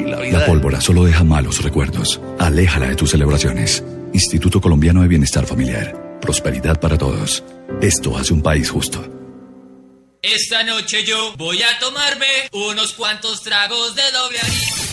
y la vida... La pólvora solo deja malos recuerdos. Aléjala de tus celebraciones. Instituto Colombiano de Bienestar Familiar. Prosperidad para todos. Esto hace un país justo. Esta noche yo voy a tomarme unos cuantos tragos de doble anís.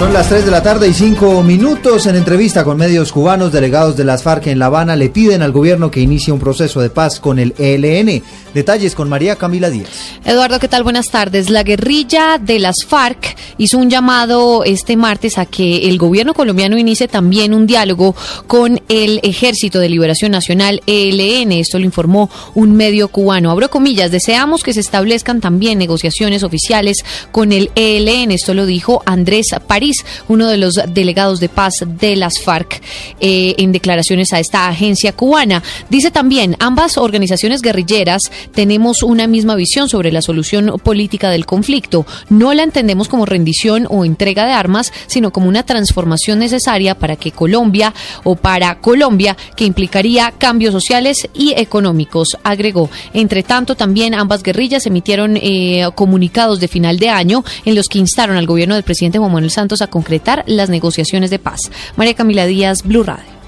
Son las 3 de la tarde y 5 minutos. En entrevista con medios cubanos, delegados de las FARC en La Habana le piden al gobierno que inicie un proceso de paz con el ELN. Detalles con María Camila Díaz. Eduardo, ¿qué tal? Buenas tardes. La guerrilla de las FARC hizo un llamado este martes a que el gobierno colombiano inicie también un diálogo con el Ejército de Liberación Nacional, ELN. Esto lo informó un medio cubano. Abro comillas, deseamos que se establezcan también negociaciones oficiales con el ELN. Esto lo dijo Andrés París, uno de los delegados de paz de las FARC, eh, en declaraciones a esta agencia cubana. Dice también, ambas organizaciones guerrilleras tenemos una misma visión sobre la solución política del conflicto. No la entendemos como rendición o entrega de armas, sino como una transformación necesaria para que Colombia o para Colombia que implicaría cambios sociales y económicos, agregó. Entre tanto, también ambas guerrillas emitieron eh, comunicados de final de año en los que instaron al gobierno del presidente Juan Manuel Santos a concretar las negociaciones de paz. María Camila Díaz, Blue Radio.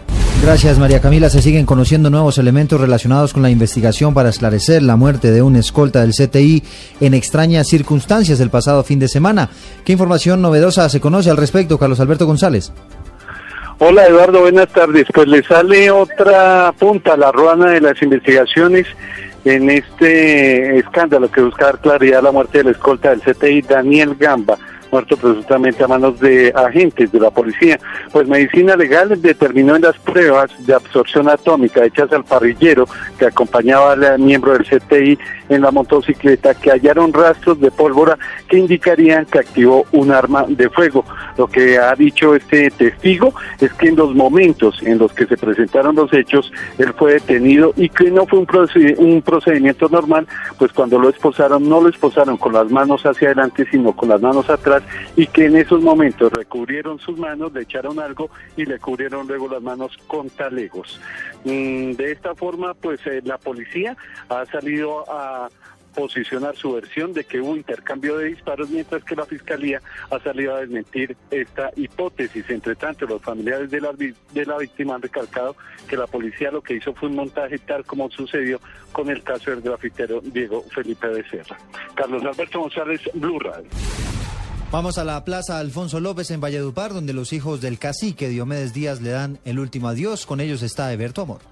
Gracias María Camila. Se siguen conociendo nuevos elementos relacionados con la investigación para esclarecer la muerte de un escolta del CTI en extrañas circunstancias el pasado fin de semana. ¿Qué información novedosa se conoce al respecto, Carlos Alberto González? Hola Eduardo, buenas tardes. Pues le sale otra punta a la ruana de las investigaciones en este escándalo que busca dar claridad a la muerte del escolta del CTI, Daniel Gamba muerto presuntamente a manos de agentes de la policía. Pues Medicina Legal determinó en las pruebas de absorción atómica hechas al parrillero que acompañaba al miembro del CTI en la motocicleta que hallaron rastros de pólvora que indicarían que activó un arma de fuego. Lo que ha dicho este testigo es que en los momentos en los que se presentaron los hechos, él fue detenido y que no fue un, un procedimiento normal, pues cuando lo esposaron, no lo esposaron con las manos hacia adelante, sino con las manos atrás y que en esos momentos recubrieron sus manos, le echaron algo y le cubrieron luego las manos con talegos. Mm, de esta forma, pues eh, la policía ha salido a posicionar su versión de que hubo intercambio de disparos, mientras que la Fiscalía ha salido a desmentir esta hipótesis. Entre tanto, los familiares de la, de la víctima han recalcado que la policía lo que hizo fue un montaje tal como sucedió con el caso del grafitero Diego Felipe Becerra. Carlos Alberto González, Blue Radio. Vamos a la Plaza Alfonso López en Valledupar, donde los hijos del cacique Diomedes Díaz le dan el último adiós. Con ellos está Eberto Amor.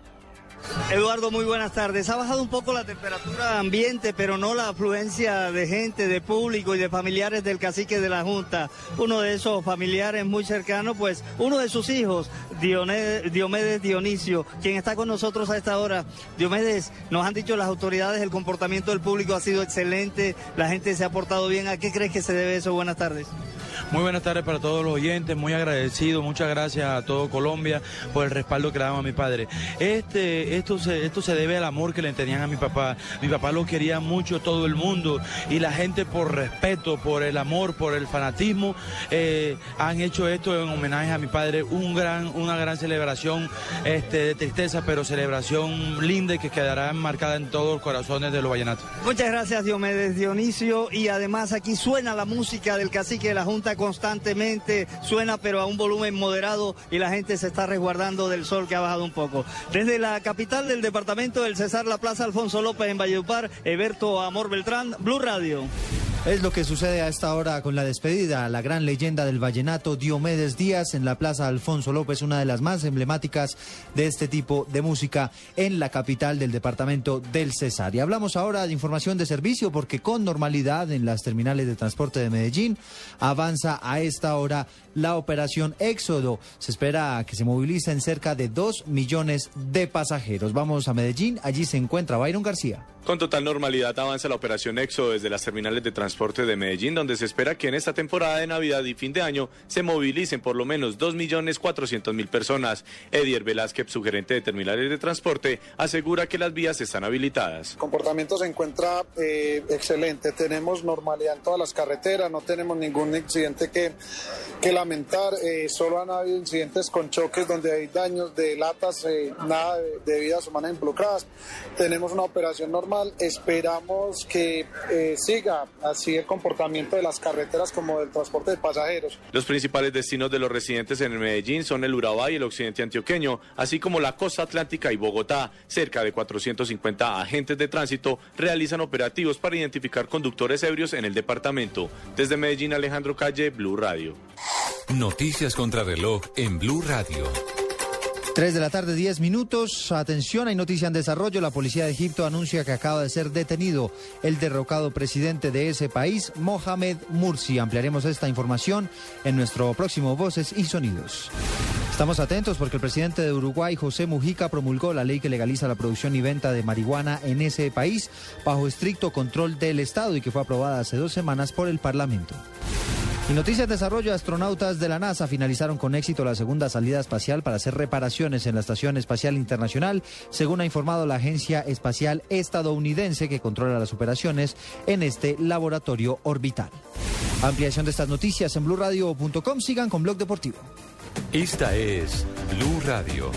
Eduardo, muy buenas tardes. Ha bajado un poco la temperatura ambiente, pero no la afluencia de gente, de público y de familiares del cacique de la Junta. Uno de esos familiares muy cercanos, pues uno de sus hijos, Diomedes Dionisio, quien está con nosotros a esta hora. Diomedes, nos han dicho las autoridades, el comportamiento del público ha sido excelente, la gente se ha portado bien. ¿A qué crees que se debe eso? Buenas tardes. Muy buenas tardes para todos los oyentes, muy agradecido, muchas gracias a todo Colombia por el respaldo que le damos a mi padre. Este, esto, se, esto se debe al amor que le tenían a mi papá. Mi papá lo quería mucho todo el mundo y la gente por respeto, por el amor, por el fanatismo, eh, han hecho esto en homenaje a mi padre, un gran, una gran celebración este, de tristeza, pero celebración linda que quedará enmarcada en todos los corazones de los vallenatos. Muchas gracias Diomedes Dionisio y además aquí suena la música del cacique de la Junta constantemente, suena pero a un volumen moderado y la gente se está resguardando del sol que ha bajado un poco. Desde la capital del departamento del Cesar La Plaza Alfonso López en Valledupar, Eberto Amor Beltrán, Blue Radio. Es lo que sucede a esta hora con la despedida. La gran leyenda del vallenato Diomedes Díaz en la Plaza Alfonso López, una de las más emblemáticas de este tipo de música en la capital del departamento del Cesar. Y hablamos ahora de información de servicio porque con normalidad en las terminales de transporte de Medellín avanza a esta hora la operación Éxodo. Se espera que se movilicen cerca de 2 millones de pasajeros. Vamos a Medellín, allí se encuentra Byron García. Con total normalidad avanza la operación Éxodo desde las terminales de transporte de Medellín, donde se espera que en esta temporada de Navidad y fin de año se movilicen por lo menos 2.400.000 personas. Edier Velázquez, su gerente de terminales de transporte, asegura que las vías están habilitadas. El comportamiento se encuentra eh, excelente, tenemos normalidad en todas las carreteras, no tenemos ningún incidente que, que lamentar, eh, solo han habido incidentes con choques donde hay daños de latas, eh, nada de, de vidas humanas involucradas. Tenemos una operación normal, esperamos que eh, siga así el comportamiento de las carreteras como del transporte de pasajeros. Los principales destinos de los residentes en Medellín son el Urabá y el occidente antioqueño, así como la costa atlántica y Bogotá. Cerca de 450 agentes de tránsito realizan operativos para identificar conductores ebrios en el departamento. Desde Medellín, Alejandro Calle, Blue Radio. Noticias contra reloj en Blue Radio. 3 de la tarde, 10 minutos. Atención, hay noticia en desarrollo. La policía de Egipto anuncia que acaba de ser detenido el derrocado presidente de ese país, Mohamed Mursi. Ampliaremos esta información en nuestro próximo Voces y Sonidos. Estamos atentos porque el presidente de Uruguay, José Mujica, promulgó la ley que legaliza la producción y venta de marihuana en ese país bajo estricto control del Estado y que fue aprobada hace dos semanas por el Parlamento. Y noticias de desarrollo, astronautas de la NASA finalizaron con éxito la segunda salida espacial para hacer reparaciones en la Estación Espacial Internacional, según ha informado la Agencia Espacial Estadounidense que controla las operaciones en este laboratorio orbital. Ampliación de estas noticias en blurradio.com. Sigan con Blog Deportivo. Esta es Blue Radio.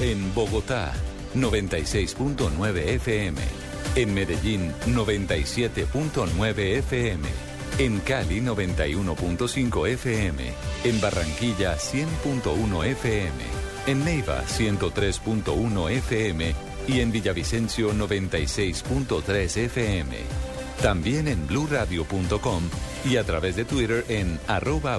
En Bogotá, 96.9 FM. En Medellín, 97.9 FM. En Cali, 91.5 FM. En Barranquilla, 100.1 FM. En Neiva, 103.1 FM. Y en Villavicencio, 96.3 FM. También en bluradio.com y a través de Twitter en arroba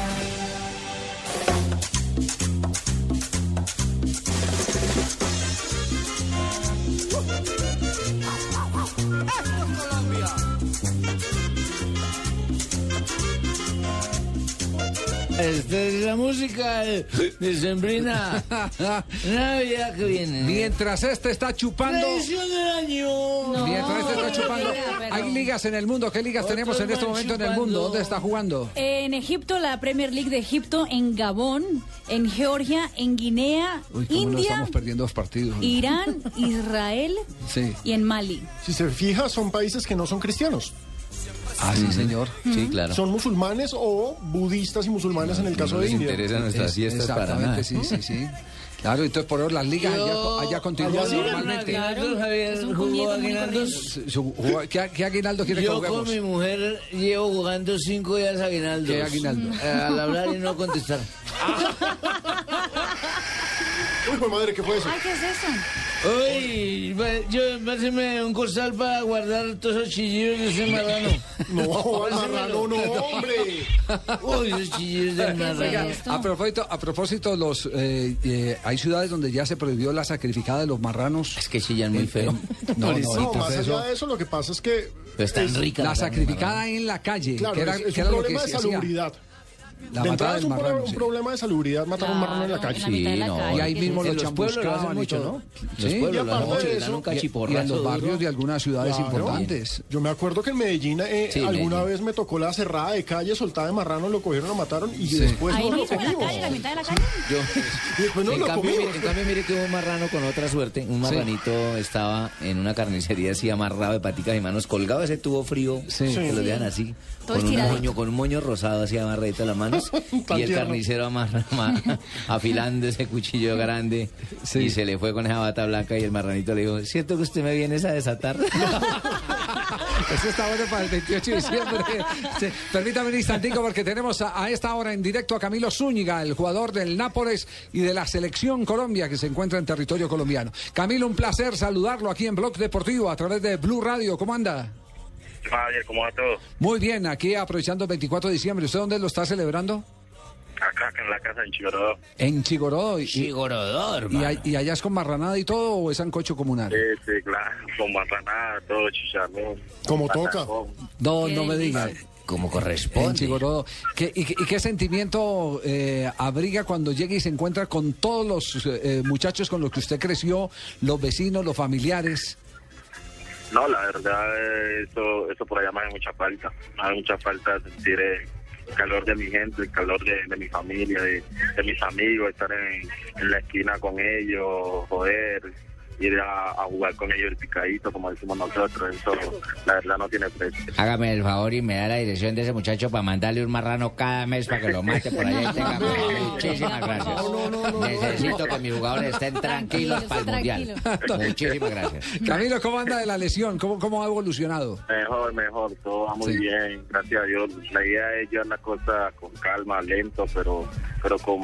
Esta es la música de Sembrina. Navidad que viene. Mientras este está chupando. Tradición del año. Mientras este está chupando. Hay ligas en el mundo. ¿Qué ligas tenemos en este momento en el mundo? ¿Dónde está jugando? En Egipto, la Premier League de Egipto, en Gabón, en Georgia, en Guinea, Uy, no India, estamos perdiendo dos partidos. Irán, Israel Sí. y en Mali. Si se fija, son países que no son cristianos. Ah, sí, señor. Sí, claro. Son musulmanes o budistas y musulmanes en el caso no de les India. interesan nuestras Es- fiestas para exactamente, nada. sí, sí, sí. Claro, entonces por ahora las ligas allá, Yo- allá continúan Allá normalmente. Aguinaldos, Javier, jugó aguinaldos. Su- su- jugó- ¿Qué, qué aguinaldo quiere que Yo juguemos? con mi mujer llevo jugando cinco días aguinaldos. ¿Qué aguinaldo? Eh, al hablar y no contestar. Uy, madre, ¿qué fue eso? Ay, ¿qué es eso? Uy, yo, páseme un costal para guardar todos esos chillidos de ese marrano. No, el marrano no, hombre. Uy, esos chillidos del marrano. a propósito, a propósito los, eh, eh, hay ciudades donde ya se prohibió la sacrificada de los marranos. Es que chillan muy feo. No, no, No, entonces más eso- allá de eso, lo que pasa es que. Pero están es- ricas. la sacrificada en la calle, Claro, que era, es, es que un era lo que problema de hacía. La de entrada es un, pro- marrano, un sí. problema de salubridad matar a un marrano en la calle. Sí, no. Y ahí mismo en lo los pueblos lo hacen y mucho. ¿no? Sí, Los y pueblos lo hacen aparte mucho, de le dan eso- un Y, y en cachiporrazo los duro. barrios de algunas ciudades Claro. importantes. Yo me acuerdo que en Medellín eh, Sí, alguna Medellín. vez me tocó la cerrada de calle soltada de marrano, lo cogieron, lo mataron y Sí. después Ahí no lo mismo en la comimos. calle, la mitad de la calle. Yo, Y después no en, lo cambio, comimos. mire, en cambio, mire que un marrano con otra suerte, un marranito estaba en una carnicería así amarrado de paticas y manos, colgado ese tubo frío, Sí. que lo dejan así, con un, moño, con un moño rosado así amarradito a las manos, y el carnicero amarra, afilando ese cuchillo grande, Sí. y se le fue con esa bata blanca y el marranito le dijo, ¿cierto que usted me viene a desatar? Eso está bueno para el 28 de diciembre. Sí, Permítame un instantico porque tenemos a, a esta hora en directo a Camilo Zúñiga, el jugador del Nápoles y de la selección Colombia que se encuentra en territorio colombiano. Camilo, un placer saludarlo aquí en Blog Deportivo a través de Blue Radio. ¿Cómo anda? Javier, ¿cómo va todo? Muy bien, aquí aprovechando el 24 de diciembre. ¿Usted dónde lo está celebrando? Acá, acá en la casa en Chigorodó. En Chigorodó. Y, Chigorodó, y, hermano. a- y allá es con marranada y todo o es sancocho comunal? Sí, sí, claro, con marranada, todo chicharrón. Como toca. No, Qué no me diga. Como En corresponde. Chigorodó. ¿Qué, y, qué- y qué sentimiento eh, abriga cuando llega y se encuentra con todos los eh, muchachos con los que usted creció, los vecinos, los familiares? No, la verdad, eso, eso por allá me hace mucha falta. Me hace mucha falta sentir el calor de mi gente, el calor de, mi familia, de, de mis amigos, estar en, en la esquina con ellos, joder, ir a, a jugar con ellos el picadito, como decimos nosotros. Eso, la verdad, no tiene precio. Hágame el favor y me da la dirección de ese muchacho para mandarle un marrano cada mes para que lo mate por allá Muchísimas gracias. Necesito que mis jugadores estén tranquilos para el mundial. Muchísimas gracias. Camilo, ¿cómo anda de la lesión? ¿Cómo, cómo ha evolucionado? Mejor, mejor, todo va muy Sí. bien, gracias a Dios. La idea es llevar la cosa con calma, lento, pero pero con,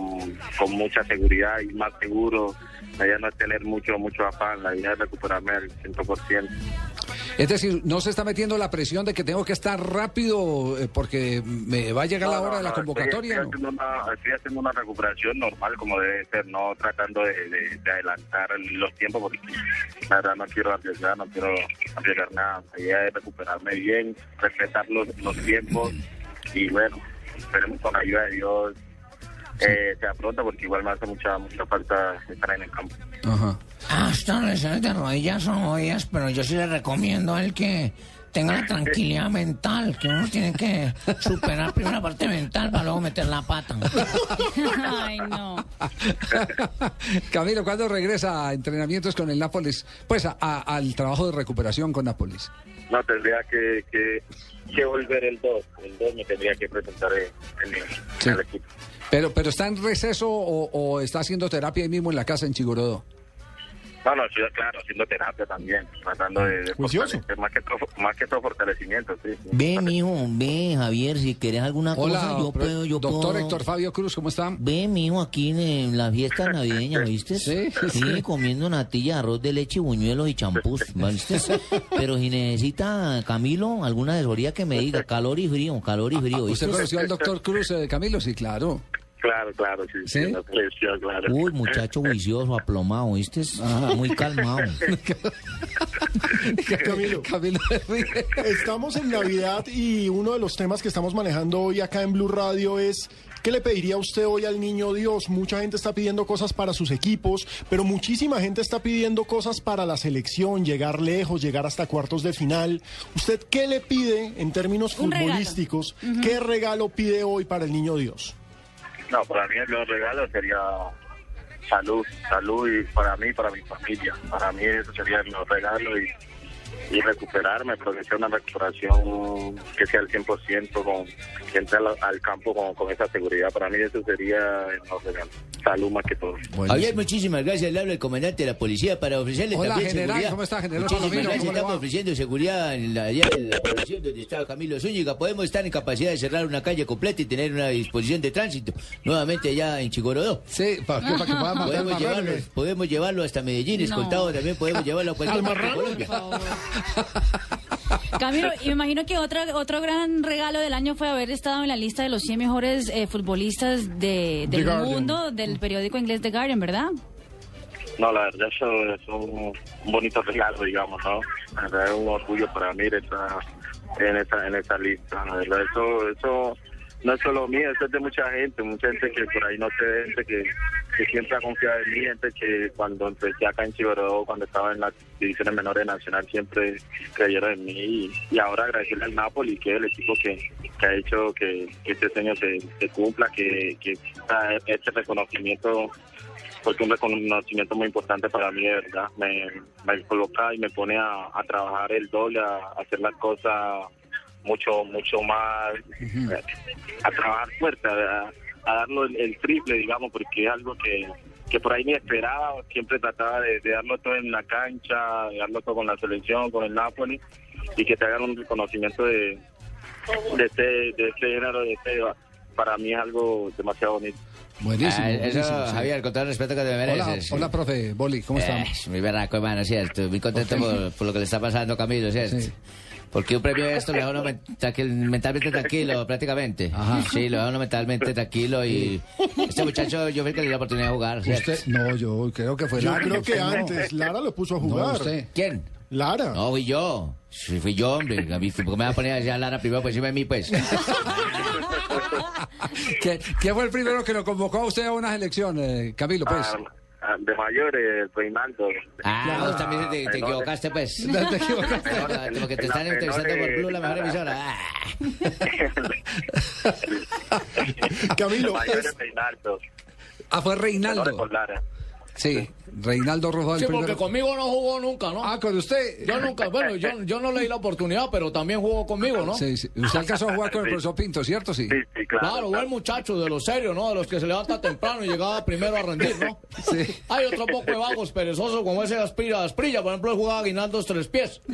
con mucha seguridad y más seguro. La idea no es tener mucho mucho afán, la idea es recuperarme al 100%. Es decir, no se está metiendo la presión de que tengo que estar rápido eh, porque me va a llegar la No, hora no, de la convocatoria. Estoy, ¿no? estoy haciendo una, estoy haciendo una recuperación normal como debe ser, no tratando de, de- de adelantar los tiempos porque la verdad no quiero arriesgar, no quiero arriesgar nada. La idea es recuperarme bien, respetar los, los tiempos y bueno, esperemos con la ayuda de Dios eh, sea pronto porque igual me hace mucha mucha falta estar en el campo. Ajá. Ah, estas lesiones de rodillas son jodidas, pero yo sí le recomiendo a él que tenga la tranquilidad mental, que uno tiene que superar primero la parte mental para luego meter la pata. Ay, no. Camilo, ¿cuándo regresa a entrenamientos con el Nápoles? Pues a- a- al trabajo de recuperación con Nápoles. No, tendría que, que, que volver el 2, el 2 me tendría que presentar en, en el, en el equipo. Pero, pero ¿está en receso o, o está haciendo terapia ahí mismo en la casa en Chigorodó? No, no, sí, claro, haciendo terapia también, tratando de, de fortalecer, más que, todo, más que todo fortalecimiento, sí. sí. Ve, mijo, ve, Javier, si querés alguna Hola, cosa, yo puedo, yo doctor puedo. Héctor Fabio Cruz, ¿cómo está? Ve, mijo, aquí en, la fiesta navideña, ¿viste? Sí, Sí, comiendo natilla, arroz de leche, buñuelos y champús, ¿viste? Pero si necesita, Camilo, alguna asesoría que me diga, calor y frío, calor y frío, ¿viste? ¿Usted conoció al doctor Cruz, eh, Camilo? Sí, claro. Claro, claro, sí, sí, ¿Sí? claro. Uy, muchacho juicioso, aplomado, ¿viste? Muy calmado. Camilo. Camilo Estamos en Navidad y uno de los temas que estamos manejando hoy acá en Blue Radio es ¿qué le pediría usted hoy al niño Dios? Mucha gente está pidiendo cosas para sus equipos, pero muchísima gente está pidiendo cosas para la selección, llegar lejos, llegar hasta cuartos de final. ¿Usted qué le pide en términos Un regalo. futbolísticos? ¿Qué regalo pide hoy para el niño Dios? No, para mí el mejor regalo sería salud, salud y para mí, para mi familia. Para mí eso sería el mejor regalo y, y recuperarme, pero que sea una recuperación que sea al 100%, con, que entre al, al campo con, con esa seguridad. Para mí eso sería no sé, salud más que todo. Javier, muchísimas gracias. Le habla el comandante de la policía para ofrecerle Hola, también general, seguridad. ¿cómo está, general Muchísimas Palomino? gracias. ¿Cómo le Estamos ofreciendo seguridad en la, allá en la población donde está Camilo Zúñiga. Podemos estar en capacidad de cerrar una calle completa y tener una disposición de tránsito nuevamente allá en Chigorodó. Sí, para que, para marrano. llevarlo, podemos llevarlo hasta Medellín, No. escoltado. También podemos llevarlo a cualquier Al parte de Colombia. Camilo, y me imagino que otro, otro gran regalo del año fue haber estado en la lista de los 100 mejores eh, futbolistas de, The del Guardian. mundo del periódico inglés The Guardian, ¿verdad? No, la verdad eso es un, bonito regalo, digamos, ¿no? La verdad es un orgullo para mí estar en esa, en esa lista. La verdad, eso, eso no es solo mío, eso es de mucha gente, mucha gente que por ahí no sé, gente que, que siempre ha confiado en mí, gente que cuando empecé acá en Chigorodó, cuando estaba en las divisiones menores Nacional, siempre creyeron en mí y, y ahora agradecerle al Napoli, que es el equipo que, que ha hecho que, este sueño se, se cumpla, que, que este reconocimiento porque un reconocimiento muy importante para mí, de verdad. Me, coloca y me pone a, trabajar el doble, a hacer las cosas mucho, mucho más, a trabajar fuerte, a, a darlo el, el triple, digamos, porque es algo que, que por ahí ni esperaba. Siempre trataba de, de darlo todo en la cancha, de darlo todo con la selección, con el Napoli, y que te hagan un reconocimiento de, de, este, de este género, de este, para mí es algo demasiado bonito. Buenísimo. Ah, eso, buenísimo, sí. Javier, con todo el respeto que te Hola, mereces. hola, profe Boli, ¿cómo? Eh, muy berraco, hermano, cierto. Muy contento ¿Por por, lo que le está pasando a Camilo, ¿cierto? Porque un premio de esto lo deja uno mentalmente tranquilo, prácticamente. Sí, lo deja uno mentalmente tranquilo y... Este muchacho, yo fui el que le dio la oportunidad de jugar, ¿cierto? Usted- no, yo creo que fue Yo Lara. creo que usted no. antes, Lara lo puso a jugar. ¿Quién? Lara. No, fui yo. Sí, fui yo, hombre. A mí, ¿Por qué me va a poner a decir a Lara primero por encima de mí, pues? ¿Qué, qué fue el primero que lo convocó a usted a unas elecciones, Camilo? Pues. Ah, de mayores, Reinaldo. Ah, vos también te, te equivocaste, pues. No, te equivocaste. No, Porque te están entrevistando por Blue, la mejor emisora. Ah. Camilo, mayores, Reinaldo. Ah, fue Reinaldo. Sí, Reinaldo Rojo Sí, porque primero. conmigo no jugó nunca, ¿no? Ah, con usted. Yo nunca, bueno, yo, yo no le di la oportunidad, pero también jugó conmigo, ¿no? Sí, sí. Usted alcanzó a jugar con el profesor Pinto, ¿cierto? Sí. Claro, buen muchacho, de los serios, ¿no? De los que se levanta temprano y llegaba primero a rendir, ¿no? Sí. Hay otro poco de vagos perezosos como ese Aspira, Asprilla, por ejemplo, él jugaba guinaldos tres pies.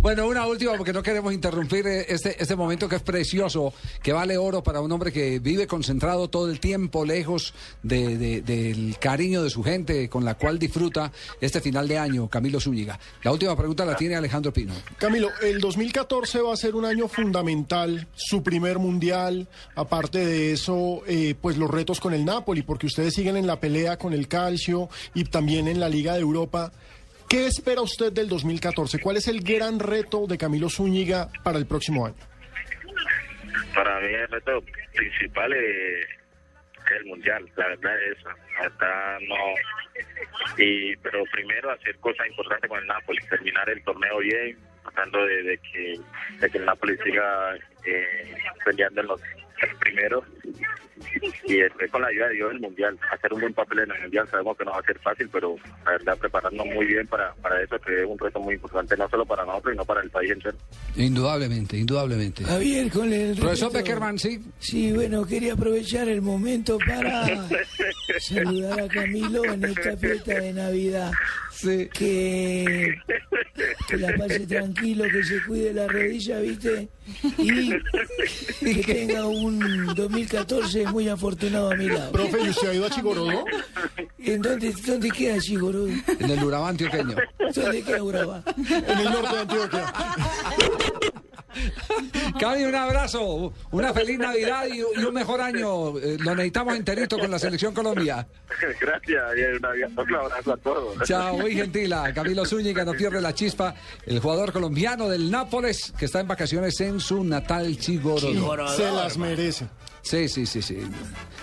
Bueno, una última, porque no queremos interrumpir eh, este, este momento que es precioso, que vale oro para un hombre que vive concentrado todo el tiempo, lejos de, de- del cariño de su gente, con la cual disfruta este final de año, Camilo Zúñiga. La última pregunta la tiene Alejandro Pino. Camilo, el 2014 va a ser un año fundamental, su primer mundial, aparte de eso, eh, pues los retos con el Napoli, porque ustedes siguen en la pelea con el Calcio y también en la Liga de Europa. ¿Qué espera usted del 2014? ¿Cuál es el gran reto de Camilo Zúñiga para el próximo año? Para mí el reto principal es el mundial, la verdad es. Hasta no. Y, pero primero hacer cosas importantes con el Napoli, terminar el torneo bien, tratando de, de que, de que el Napoli siga eh, peleando en los primeros y después con la ayuda de Dios el mundial, hacer un buen papel en el mundial, sabemos que no va a ser fácil, pero la verdad prepararnos muy bien para, para eso, que es un reto muy importante, no solo para nosotros, sino para el país entero. Indudablemente, indudablemente. Javier, con el Profesor Beckerman, sí. Sí, bueno, quería aprovechar el momento para saludar a Camilo en esta fiesta de Navidad. Que, que la pase tranquilo, que se cuide la rodilla, ¿viste? Y que tenga un 2014 muy afortunado a mi lado. Profe, ¿y usted ha ido a Chigorodó? ¿En dónde, dónde queda Chigorodó? En el Urabá antioqueño. ¿Dónde queda Urabá? En el norte de Antioquia. Cami, un abrazo, una feliz Navidad y, y un mejor año. Eh, lo necesitamos enterito con la Selección Colombia. Gracias, y un abrazo- a todos. Chao, muy gentila. Camilo Zúñiga no pierde la chispa. El jugador colombiano del Nápoles que está en vacaciones en su natal Chigorodó. Se las merece. Sí, sí, sí, sí.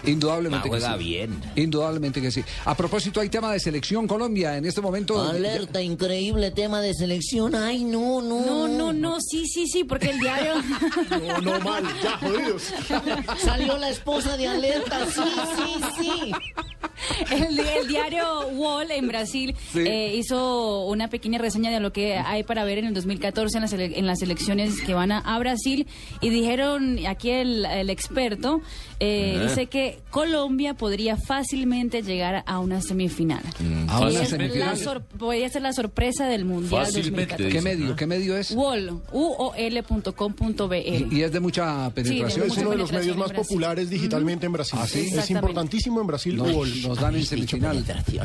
Indudablemente Ah, que juega sí. bien. Indudablemente que sí. A propósito, hay tema de Selección Colombia en este momento. Alerta, increíble tema de selección. Ay, no, no. No, no, no, sí, sí, sí, porque el diario... No, no, mal, ya, jodidos. Salió la esposa de alerta, sí, sí, sí. El, el diario Wall en Brasil Sí. eh, hizo una pequeña reseña de lo que hay para ver en el 2014 en las, ele- en las elecciones que van a, a Brasil y dijeron aquí el, el experto eh, Ah. dice que Colombia podría fácilmente llegar a una semifinal. Sor- podría ser la sorpresa del mundial Fácilmente, 2014. ¿Qué medio? ¿Qué medio es? Wall, uol.com.br. Y, y es de mucha penetración. de Es uno de los medios más populares digitalmente en Brasil. ¿Ah, sí? Es importantísimo en Brasil. Nos- UOL. nos dan en semifinal.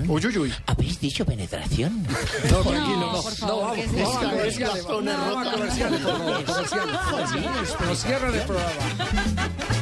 Uy, uy, uy. ¿Habéis dicho penetración? No, tranquilo, no. por No, favor. No, Vamos a comerciales, por favor, comerciales. Nos cierran el programa.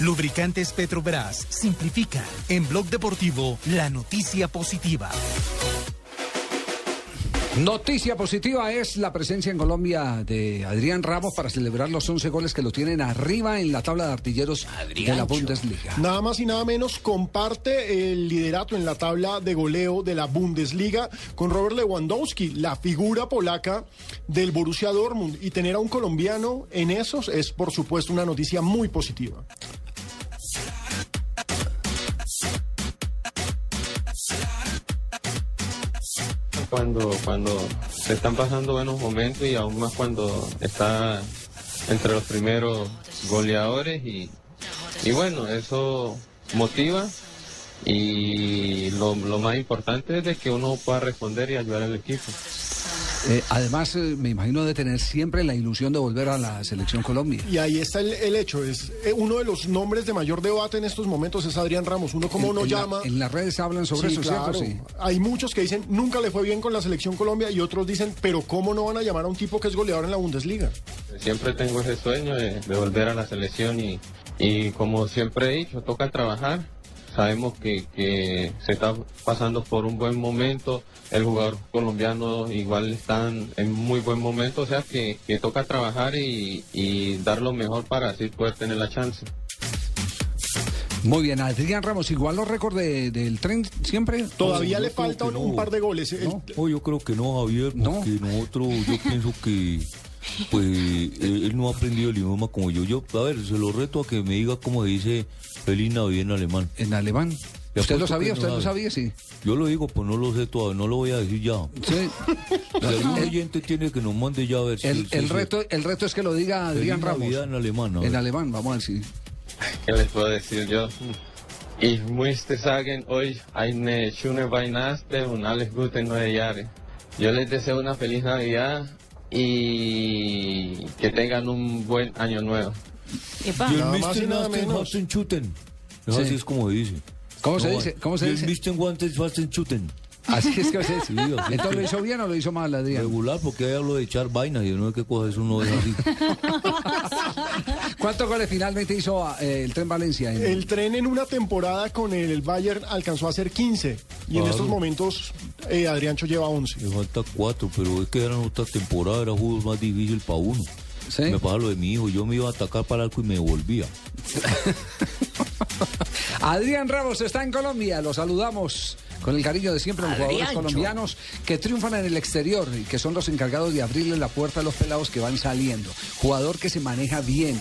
Lubricantes Petrobras simplifica en Blog Deportivo la noticia positiva. Noticia positiva es la presencia en Colombia de Adrián Ramos para celebrar los 11 goles que lo tienen arriba en la tabla de artilleros de la Bundesliga. Nada más y nada menos comparte el liderato en la tabla de goleo de la Bundesliga con Robert Lewandowski, la figura polaca del Borussia Dortmund. Y tener a un colombiano en esos es, por supuesto, una noticia muy positiva. Cuando, cuando se están pasando buenos momentos y aún más cuando está entre los primeros goleadores y, y bueno, eso motiva y lo, lo más importante es de que uno pueda responder y ayudar al equipo. Eh, además, eh, me imagino de tener siempre la ilusión de volver a la selección Colombia. Y ahí está el, el hecho. Es eh, uno de los nombres de mayor debate en estos momentos es Adrián Ramos. Uno como uno en la- llama. en las redes hablan sobre Sí, eso, claro. ¿cierto? Sí. Hay muchos que dicen nunca le fue bien con la selección Colombia y otros dicen, pero cómo no van a llamar a un tipo que es goleador en la Bundesliga. Siempre tengo ese sueño de, de volver a la selección y, y como siempre he dicho, toca trabajar. Sabemos que, que se está pasando por un buen momento, el jugador colombiano igual están en muy buen momento, o sea que, que toca trabajar y, y dar lo mejor para así poder tener la chance. Muy bien, Adrián Ramos, igual los récords de- del tren siempre. Todavía ¿O- le falta un, un par de goles. El- No, yo creo que no, Javier, porque nosotros, yo pienso que pues él, él no ha aprendido el idioma como yo. Yo, a ver, se lo reto a que me diga cómo se dice Feliz Navidad en alemán. ¿En alemán? Le ¿Usted lo sabía? ¿Usted lo sabía? Sí. Yo lo digo, pues no lo sé todavía, no lo voy a decir ya. Sí. Si algún oyente tiene que nos mande ya a ver si- El, si- el si- reto, el reto es que lo diga Adrián Feliz Ramos. Navidad en alemán. a ver. En alemán, vamos a ver si. ¿Qué les puedo decir yo? Ich möchte sagen euch eine schöne Weihnachten und alles Gute neue Jahre. Yo les deseo una feliz Navidad y que tengan un buen año nuevo. Epa. Y el Nada más y Mr. nada Nasten menos. Chuten. Sí. Así es como se dice. ¿Cómo se No, dice? ¿Cómo se dice? Mr. Guantes Hasten Chuten. Así es que. Sí, es Entonces, ¿lo que- hizo bien o lo hizo mal, Adrián? Regular, porque ahí hablo de echar vainas y yo no sé qué cosa eso no es así. ¿Cuántos goles finalmente hizo eh, el Tren Valencia? en- El tren en una temporada con el Bayern alcanzó a hacer 15 y en Claro. estos momentos eh, Adriancho lleva 11. Me falta cuatro, pero es que eran otras temporadas, era juegos más difícil para uno. Me pasa lo de mi hijo, yo me iba a atacar para el arco y me devolvía. Adrián Ramos está en Colombia, lo saludamos con el cariño de siempre a los jugadores colombianos que triunfan en el exterior y que son los encargados de abrirle la puerta a los pelados que van saliendo. Jugador que se maneja bien,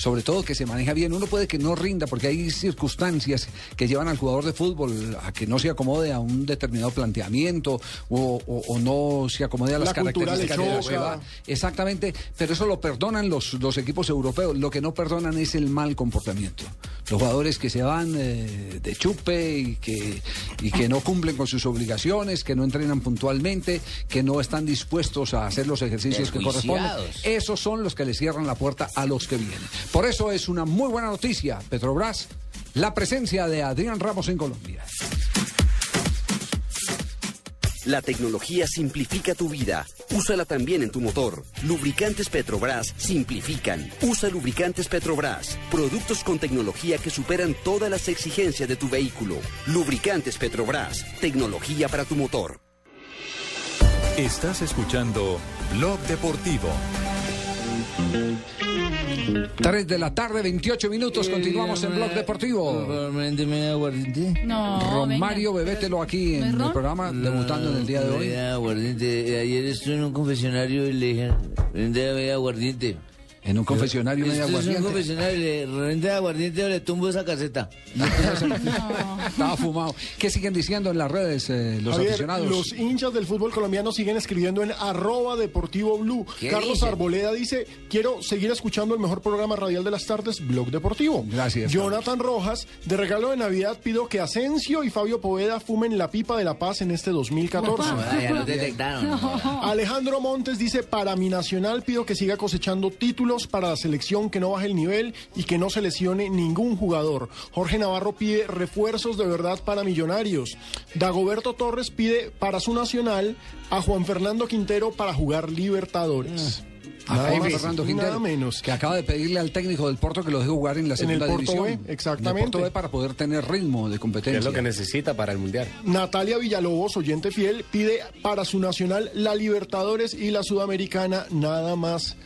sobre todo que se maneja bien. Uno puede que no rinda porque hay circunstancias que llevan al jugador de fútbol a que no se acomode a un determinado planteamiento o, o- o no se acomode a las La características de la ciudad. Exactamente, pero eso lo perdonan los, los equipos europeos. Lo que no perdonan es el mal comportamiento. Los jugadores que se van eh, de chupe y que, y que no cumplen con sus obligaciones, que no entrenan puntualmente, que no están dispuestos a hacer los ejercicios que corresponden. Esos son los que le cierran la puerta a los que vienen. Por eso es una muy buena noticia, Petrobras, la presencia de Adrián Ramos en Colombia. La tecnología simplifica tu vida. Úsala también en tu motor. Lubricantes Petrobras simplifican. Usa lubricantes Petrobras. Productos con tecnología que superan todas las exigencias de tu vehículo. Lubricantes Petrobras. Tecnología para tu motor. Estás escuchando Blog Deportivo. 3 de la tarde, 28 minutos. Continuamos en Blog Deportivo. No, Romario, bebételo aquí en el programa, debutando en el día de hoy. aguardiente. Ayer estuve en un confesionario y le dije, vende aguardiente. En un confesionario no es aguardiente. un confesionario, le rende aguardiente o le tumbo esa caseta. Estaba fumado. ¿Qué siguen diciendo en las redes eh, los Javier, aficionados? los hinchas del fútbol colombiano siguen escribiendo en arroba deportivo blue. ¿Qué Carlos? Arboleda dice, quiero seguir escuchando el mejor programa radial de las tardes, Blog Deportivo. Gracias. Jonathan Rojas, de regalo de Navidad pido que Asensio y Fabio Poveda fumen la pipa de la paz en este 2014. Ah, ya detectaron. Alejandro Montes dice, para mi nacional pido que siga cosechando títulos para la selección, que no baje el nivel y que no se lesione ningún jugador. Jorge Navarro pide refuerzos de verdad para millonarios. Dagoberto Torres pide para su nacional a Juan Fernando Quintero para jugar Libertadores. A Nada más, Fernando Quintero, nada menos. que acaba de pedirle al técnico del Porto que lo deje jugar en la En el segunda Porto división. B, exactamente. En el Porto B para poder tener ritmo de competencia. Es lo que necesita para el Mundial. Natalia Villalobos, oyente fiel, pide para su nacional la Libertadores y la Sudamericana, nada más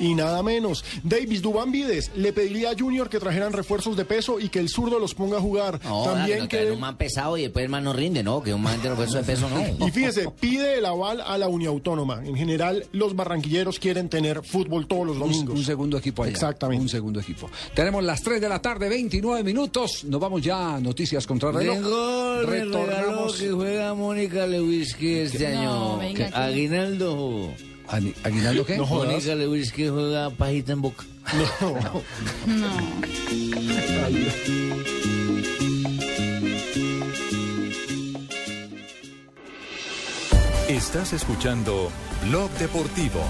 y nada menos. Davis Dubán Vides le pediría a Junior que trajeran refuerzos de peso y que el zurdo los ponga a jugar. No, También que un man pesado y después el man no rinde, ¿no? Que un man de refuerzo de peso no. y fíjese, pide el aval a la Uniautónoma. En general, los barranquilleros quieren tener fútbol todos los domingos. un segundo equipo allá. Exactamente. Un segundo equipo. Tenemos las 3 de la tarde, 29 minutos. Nos vamos ya a noticias contra reloj. Tengo el regalo Retornamos. que juega Mónica Lewinsky este No, año. venga. Aguinaldo. Ani- ¿Aguinaldo qué? No jodas. Mónica Lewinsky juega pajita en boca. No. Estás escuchando Blog Deportivo.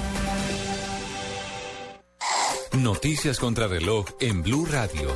Noticias contra reloj en Blue Radio.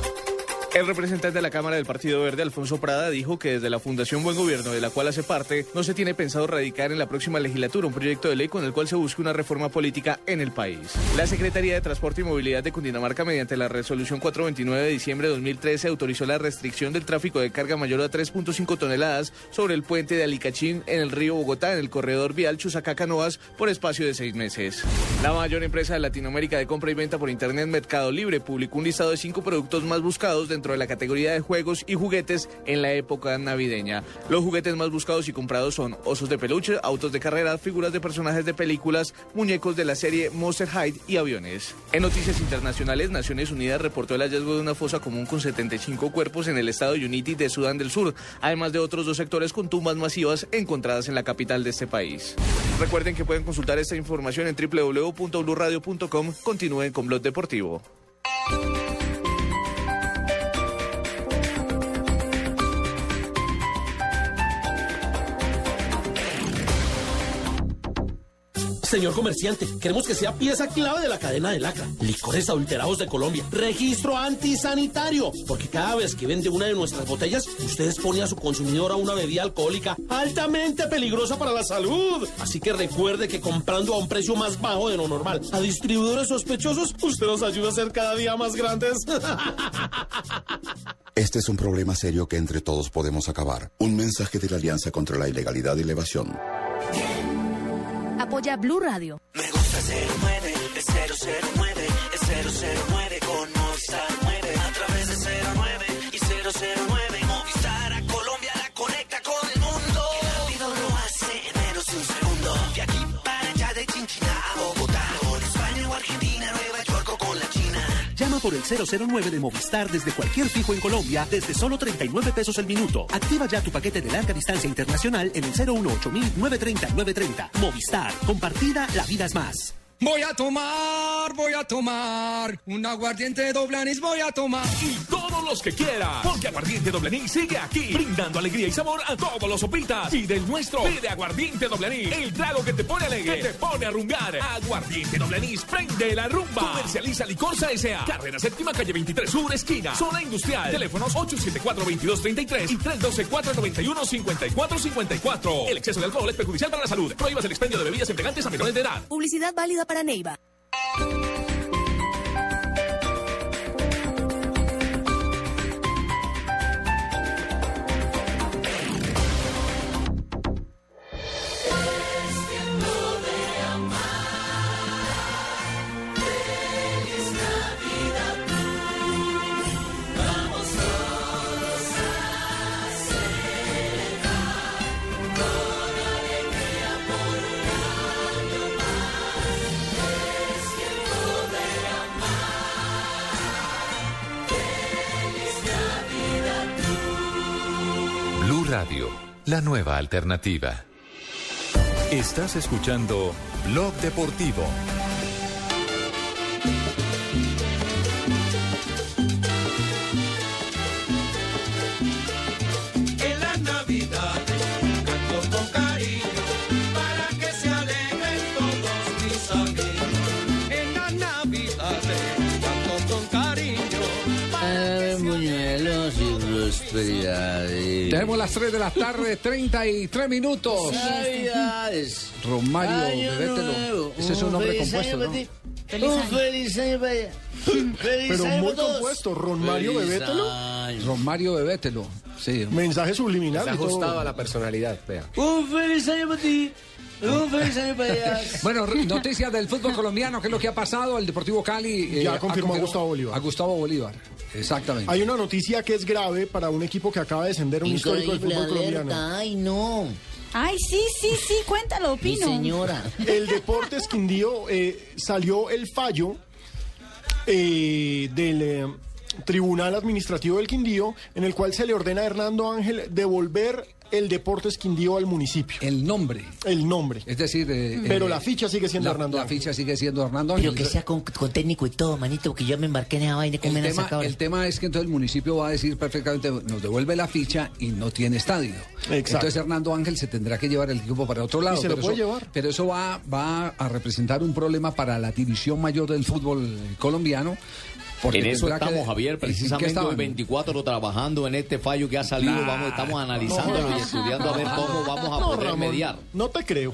El representante de la Cámara del Partido Verde, Alfonso Prada, dijo que desde la Fundación Buen Gobierno, de la cual hace parte, no se tiene pensado radicar en la próxima legislatura un proyecto de ley con el cual se busque una reforma política en el país. La Secretaría de Transporte y Movilidad de Cundinamarca, mediante la resolución 429 de diciembre de 2013, autorizó la restricción del tráfico de carga mayor a 3.5 toneladas sobre el puente de Alicachín en el río Bogotá, en el corredor vial Chusacá-Canoas, por espacio de seis meses. La mayor empresa de Latinoamérica de compra y venta por Internet, Mercado Libre, publicó un listado de cinco productos más buscados dentro de la categoría de juegos y juguetes en la época navideña. Los juguetes más buscados y comprados son osos de peluche, autos de carrera, figuras de personajes de películas, muñecos de la serie Monster High y aviones. En noticias internacionales, Naciones Unidas reportó el hallazgo de una fosa común con 75 cuerpos en el estado Unity de Sudán del Sur, además de otros dos sectores con tumbas masivas encontradas en la capital de este país. Recuerden que pueden consultar esta información en www.bluradio.com. Continúen con Blog Deportivo. Señor comerciante, queremos que sea pieza clave de la cadena de lacra. Licores adulterados de Colombia. Registro antisanitario. Porque cada vez que vende una de nuestras botellas, usted expone a su consumidor a una bebida alcohólica altamente peligrosa para la salud. Así que recuerde que comprando a un precio más bajo de lo normal a distribuidores sospechosos, usted nos ayuda a ser cada día más grandes. Este es un problema serio que entre todos podemos acabar. Un mensaje de la Alianza contra la Ilegalidad y la Evasión. Apoya Blue Radio. Me gusta 09, es 009, es 009 con Movistar por el 009 de Movistar desde cualquier fijo en Colombia desde solo 39 pesos el minuto. Activa ya tu paquete de larga distancia internacional en el 018 930 930. Movistar. Compartida, la vida es más. Voy a tomar, voy a tomar, un aguardiente doblanis voy a tomar. Y todos los que quieras. Porque Aguardiente Doble Anís sigue aquí, brindando alegría y sabor a todos los sopitas. Y del nuestro, pide Aguardiente Doble Anís, el trago que te pone alegre, que te pone a rumbar. Aguardiente Doble Anís, prende la rumba. Comercializa Licorsa S.A. Carrera Séptima, calle 23 Sur, esquina, zona industrial. Teléfonos 874-2233 y 312-491-5454. El exceso de alcohol es perjudicial para la salud. Prohíbas el expendio de bebidas embriagantes a menores de edad. Publicidad válida para Neiva. Alternativa. Estás escuchando Blog Deportivo. Las 3 de la tarde, 33 minutos. Navidades. Romario, Año bebételo. nuevo. Ese es un nombre compuesto, ¿no? Un feliz año para ella. Feliz Pero año muy todos. compuesto, Ron Mario Feliz Bebételo. año. Romario, bebételo. Sí. Mensaje subliminal. Está y todo. ajustado a la personalidad, vea. Un feliz año para ti. Un feliz año para ella. Bueno, noticias del fútbol colombiano, ¿qué es lo que ha pasado? El Deportivo Cali eh, Ya confirmó a Gustavo Bolívar. A Gustavo Bolívar, exactamente. Hay una noticia que es grave para un equipo que acaba de descender un histórico del fútbol colombiano. Ay, no. Ay, sí, sí, sí, cuéntalo, Mi Pino. señora. El Deportes Quindío eh, salió el fallo eh, del eh, Tribunal Administrativo del Quindío en el cual se le ordena a Hernando Ángel devolver el Deportes Quindío al municipio. El nombre. El nombre. Es decir, eh, Pero eh, la ficha sigue siendo la, Hernando la Ángel. ficha sigue siendo Hernando Pero que sea con, con técnico y todo, manito, porque yo me embarqué en esa vaina. ¿Cómo el tema, el tema es que entonces el municipio va a decir perfectamente, nos devuelve la ficha y no tiene estadio. Entonces Hernando Ángel se tendrá que llevar el equipo para otro lado. Y se lo pero puede eso, llevar. Pero eso va, va a representar un problema para la división mayor del fútbol colombiano. Porque en eso tendrá que- estamos, Javier, ¿En qué precisamente hoy 24 trabajando en este fallo que ha salido. Nah, vamos, estamos analizándolo no, y estudiando a ver cómo vamos a No, poder Ramón, mediar. No te creo.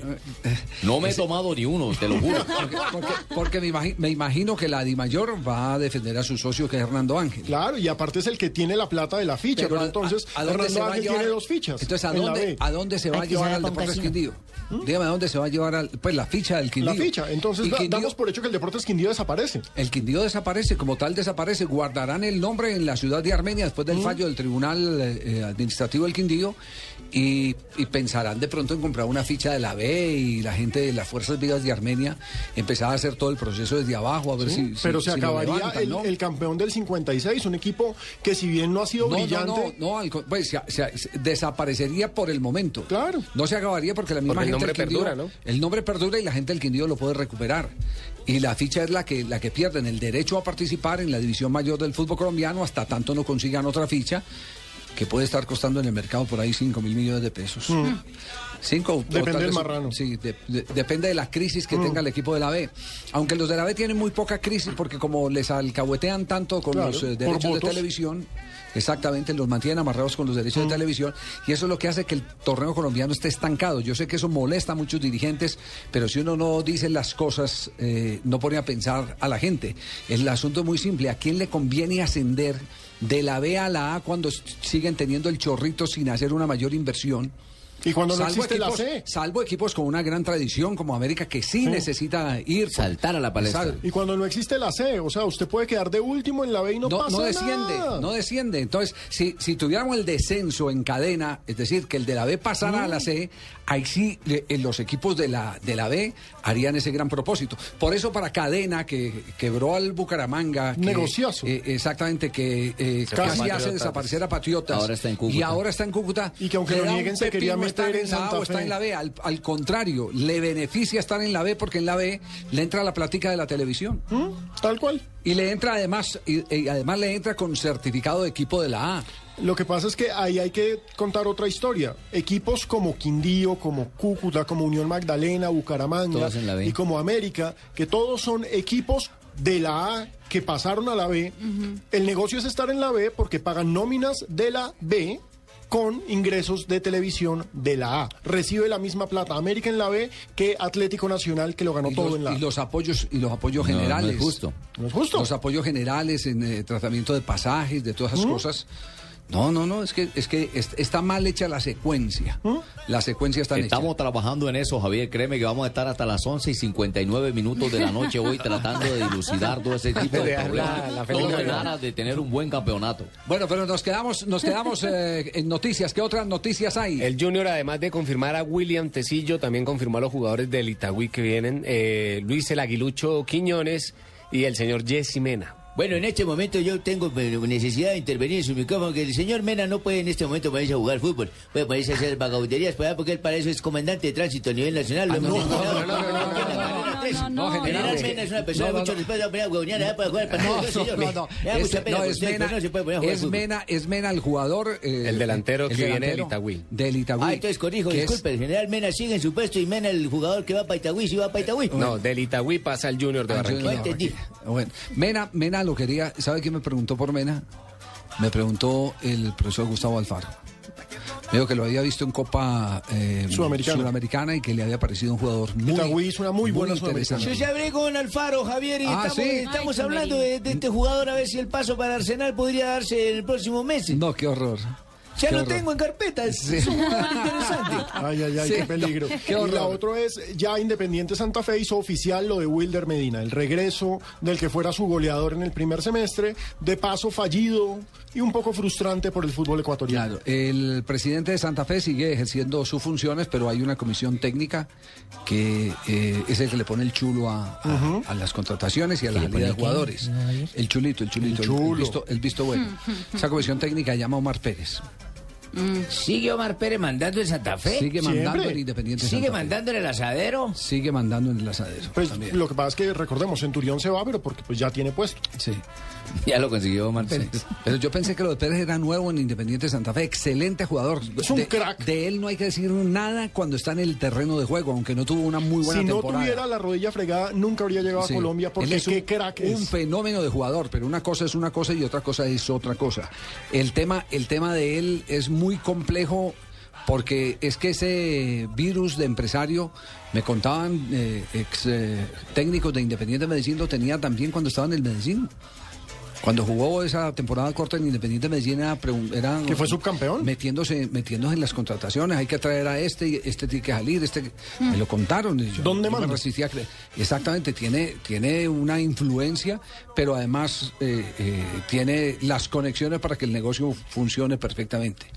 No me he tomado ni uno, te lo juro. Porque, porque me, imagi- me imagino que la Dimayor va a defender a su socio que es Hernando Ángel. Claro, y aparte es el que tiene la plata de la ficha, pero, a- entonces a- ¿a dónde se va a Ángel llevar? tiene dos fichas. Entonces, ¿a dónde, B. ¿a dónde se va a llevar al Deportes. Quindío? Dígame, ¿a dónde se va a llevar al- pues, la ficha del Quindío? La ficha, entonces da- Quindío- damos por hecho que el Deportes Quindío desaparece. El Quindío desaparece, como tal desaparece. Guardarán el nombre en la ciudad de Armenia después del fallo del Tribunal eh, eh, Administrativo del Quindío y, y pensarán de pronto en comprar una ficha de la B y la gente de las Fuerzas Vivas de Armenia empezar a hacer todo el proceso desde abajo a ver Sí, si... pero si- se si acabaría levantan, el, ¿no? el campeón del 56, un equipo que si bien no ha sido No, no, brillante... no, no, al co- pues, se- se- se- desaparecería por el momento. Claro. No se acabaría porque la misma Porque el gente nombre del Quindío- perdura, ¿no? El nombre perdura y la gente del Quindío lo puede recuperar. Y la ficha es la que, la que pierden el derecho a participar en la división mayor del fútbol colombiano hasta tanto no consigan otra ficha que puede estar costando en el mercado por ahí 5 mil millones de pesos. Mm. Cinco, Depende del marrano. Sí, de- de- depende de la crisis que Mm. tenga el equipo de la B. Aunque los de la B tienen muy poca crisis porque como les alcahuetean tanto con Claro, los eh, derechos de televisión, exactamente, los mantienen amarrados con los derechos Mm. de televisión y eso es lo que hace que el torneo colombiano esté estancado. Yo sé que eso molesta a muchos dirigentes, pero si uno no dice las cosas, eh, no pone a pensar a la gente. El asunto es muy simple. ¿A quién le conviene ascender de la B a la A cuando siguen teniendo el chorrito sin hacer una mayor inversión? Y cuando no existe la C. Salvo equipos con una gran tradición como América que sí, Sí. necesita ir. Saltar a la palestra. Sal- Y cuando no existe la C, o sea, usted puede quedar de último en la B y no, no, pasa no desciende, nada. no desciende. Entonces, si, si tuviéramos el descenso en cadena, es decir, que el de la B pasara a la C, ahí sí le- eh, los equipos de la, de la B harían ese gran propósito. Por eso para cadena, que quebró al Bucaramanga. que- Negociazo. eh, exactamente, que eh, casi hace desaparecer a Patriotas. Ahora está en Cúcuta. Y ahora está en Cúcuta. Y que aunque lo nieguen, se quería estar en la A o en la B. Al, al contrario, le beneficia estar en la B porque en la B le entra la plática de la televisión. ¿Mm? Tal cual. Y le entra además, y, y además le entra con certificado de equipo de la A. Lo que pasa es que ahí hay que contar otra historia. Equipos como Quindío, como Cúcuta, como Unión Magdalena, Bucaramanga y como América, que todos son equipos de la A que pasaron a la B. El negocio es estar en la B porque pagan nóminas de la B con ingresos de televisión de la A. Recibe la misma plata América en la B que Atlético Nacional que lo ganó Y todo los, en la y A. los apoyos y los apoyos No, no es generales. justo. No es justo. Los apoyos generales en eh, tratamiento de pasajes, de todas esas ¿Mm? cosas. No, no, no, es que es que es- está mal hecha la secuencia. ¿Mm? La secuencia está Estamos trabajando en eso, Javier. Créeme que vamos a estar hasta las 11 y 59 minutos de la noche hoy tratando de dilucidar todo ese tipo De problemas. la- la feliz Todo en Navidad. aras de tener un buen campeonato. Bueno, pero nos quedamos, nos quedamos eh, en noticias. ¿Qué otras noticias hay? El Junior, además de confirmar a William Tecillo, también confirmó a los jugadores del Itagüí que vienen, eh, Luis el Aguilucho Quiñones y el señor Jesse Mena. Bueno, en este momento yo tengo eh, necesidad de intervenir en su micrófono, que el señor Mena no puede en este momento ponerse a jugar fútbol, puede ponerse a hacer vagabunderías, pues, porque él para eso es comandante de tránsito a nivel nacional. Ah, no, no, no, no, no, no, General Mena es una persona no, de no, mucho no. respeto, va a poner a huevonear, para jugar No, señor. no, no. No, es Mena, puede es. Mena, es Mena el jugador. eh, El delantero que viene del Itagüí. Del Itagüí. Ah, entonces corrijo, disculpe, el general Mena sigue en su puesto y Mena el jugador que va para Itagüí, sí va para Itagüí. No, del Itagüí pasa al Junior de Barranquilla. Bueno, Mena, Mena lo quería. ¿Sabe quién me preguntó por Mena? Me preguntó el profesor Gustavo Alfaro. Me dijo que lo había visto en Copa eh, Sudamericana. Sudamericana y que le había parecido un jugador muy, Itagüí hizo una muy buena interesante. Yo ya hablé con Alfaro, Javier, y Ah, estamos, ¿sí? estamos Ay, hablando de, de este jugador a ver si el paso para Arsenal podría darse en el próximo mes. No, qué horror. Ya Qué lo horror. tengo en carpeta, es, Sí. es un jugador interesante. Ay, ay, ay, Sí, qué peligro. qué y la otra es, ya Independiente Santa Fe hizo oficial lo de Wilder Medina, el regreso del que fuera su goleador en el primer semestre, de paso fallido y un poco frustrante por el fútbol ecuatoriano. Claro, el presidente de Santa Fe sigue ejerciendo sus funciones, pero hay una comisión técnica que eh, es el que le pone el chulo a, a- a las contrataciones y a la pone de jugadores. El chulito, el chulito, El el, el chulo. visto, el visto bueno. Esa comisión técnica llama Omar Pérez. ¿Sigue Omar Pérez mandando en Santa Fe? Sigue Siempre. mandando en Independiente ¿Sigue Santa Fe. mandando en el asadero? Sigue mandando en el asadero. Pues también. lo que pasa es que recordemos, Centurión se va, pero porque pues ya tiene puesto. Sí. Ya lo consiguió Omar Sí. Pero yo pensé que lo de Pérez era nuevo en Independiente Santa Fe. Excelente jugador. Es un de, crack. De él no hay que decir nada cuando está en el terreno de juego, aunque no tuvo una muy buena Si no temporada. tuviera la rodilla fregada, nunca habría llegado Sí. a Colombia Él porque es un, qué crack un es. fenómeno de jugador, pero una cosa es una cosa y otra cosa es otra cosa. El tema, el tema de él es muy complejo porque es que ese virus de empresario, me contaban eh, ex eh, técnicos de Independiente Medellín, lo tenía también cuando estaba en el Medellín. Cuando jugó esa temporada corta en Independiente Medellín era, Que fue subcampeón. Metiéndose, metiéndose en las contrataciones, hay que traer a este, y este tiene que salir, este me lo contaron. y yo- ¿Dónde yo me resistía. Exactamente, tiene, tiene una influencia, pero además eh, eh, tiene las conexiones para que el negocio funcione perfectamente.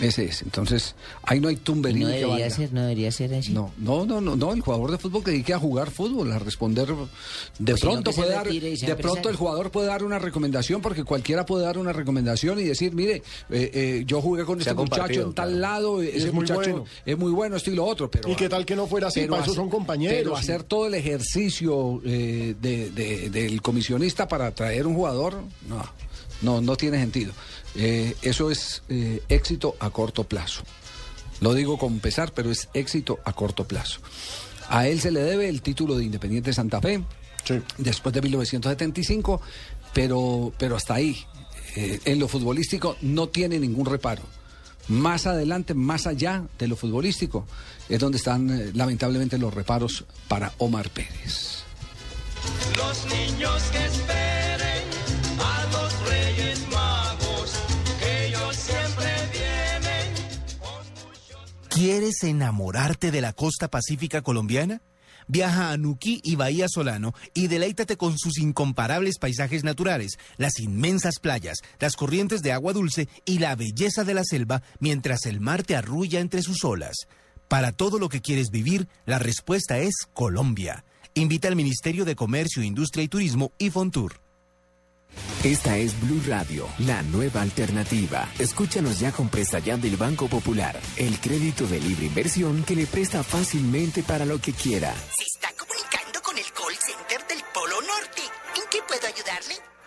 Ese es. Entonces, ahí no hay tumberín No que debería ser, no debería ser así. No, no, no, no, no, el jugador de fútbol que dedique a jugar fútbol, a responder. De Pues pronto puede dar, de pronto el jugador puede dar una recomendación, porque cualquiera puede dar una recomendación y decir, mire, eh, eh, yo jugué con Se este ha muchacho en tal claro. lado, es ese muy muchacho bueno. es muy bueno, esto y lo otro, pero ¿Y qué tal que no fuera así? Para eso hacer- son compañeros. Pero y- hacer todo el ejercicio eh, de- de- del comisionista para traer un jugador, no, no, no tiene sentido. Eh, eso es eh, éxito a corto plazo. Lo digo con pesar, pero es éxito a corto plazo. A él se le debe el título de Independiente Santa Fe, después de 1975, pero, pero hasta ahí. Eh, en lo futbolístico no tiene ningún reparo. Más adelante, más allá de lo futbolístico, es donde están eh, lamentablemente los reparos para Omar Pérez. Los niños que esperen ¿Quieres enamorarte de la costa pacífica colombiana? Viaja a Nuquí y Bahía Solano y deleítate con sus incomparables paisajes naturales, las inmensas playas, las corrientes de agua dulce y la belleza de la selva mientras el mar te arrulla entre sus olas. Para todo lo que quieres vivir, la respuesta es Colombia. Invita al Ministerio de Comercio, Industria y Turismo y Fontur. Esta es Blue Radio, la nueva alternativa. Escúchanos ya con Presta Ya del Banco Popular, el crédito de libre inversión que le presta fácilmente para lo que quiera. Se está comunicando con el call center del Polo Norte. ¿En qué puedo ayudarle?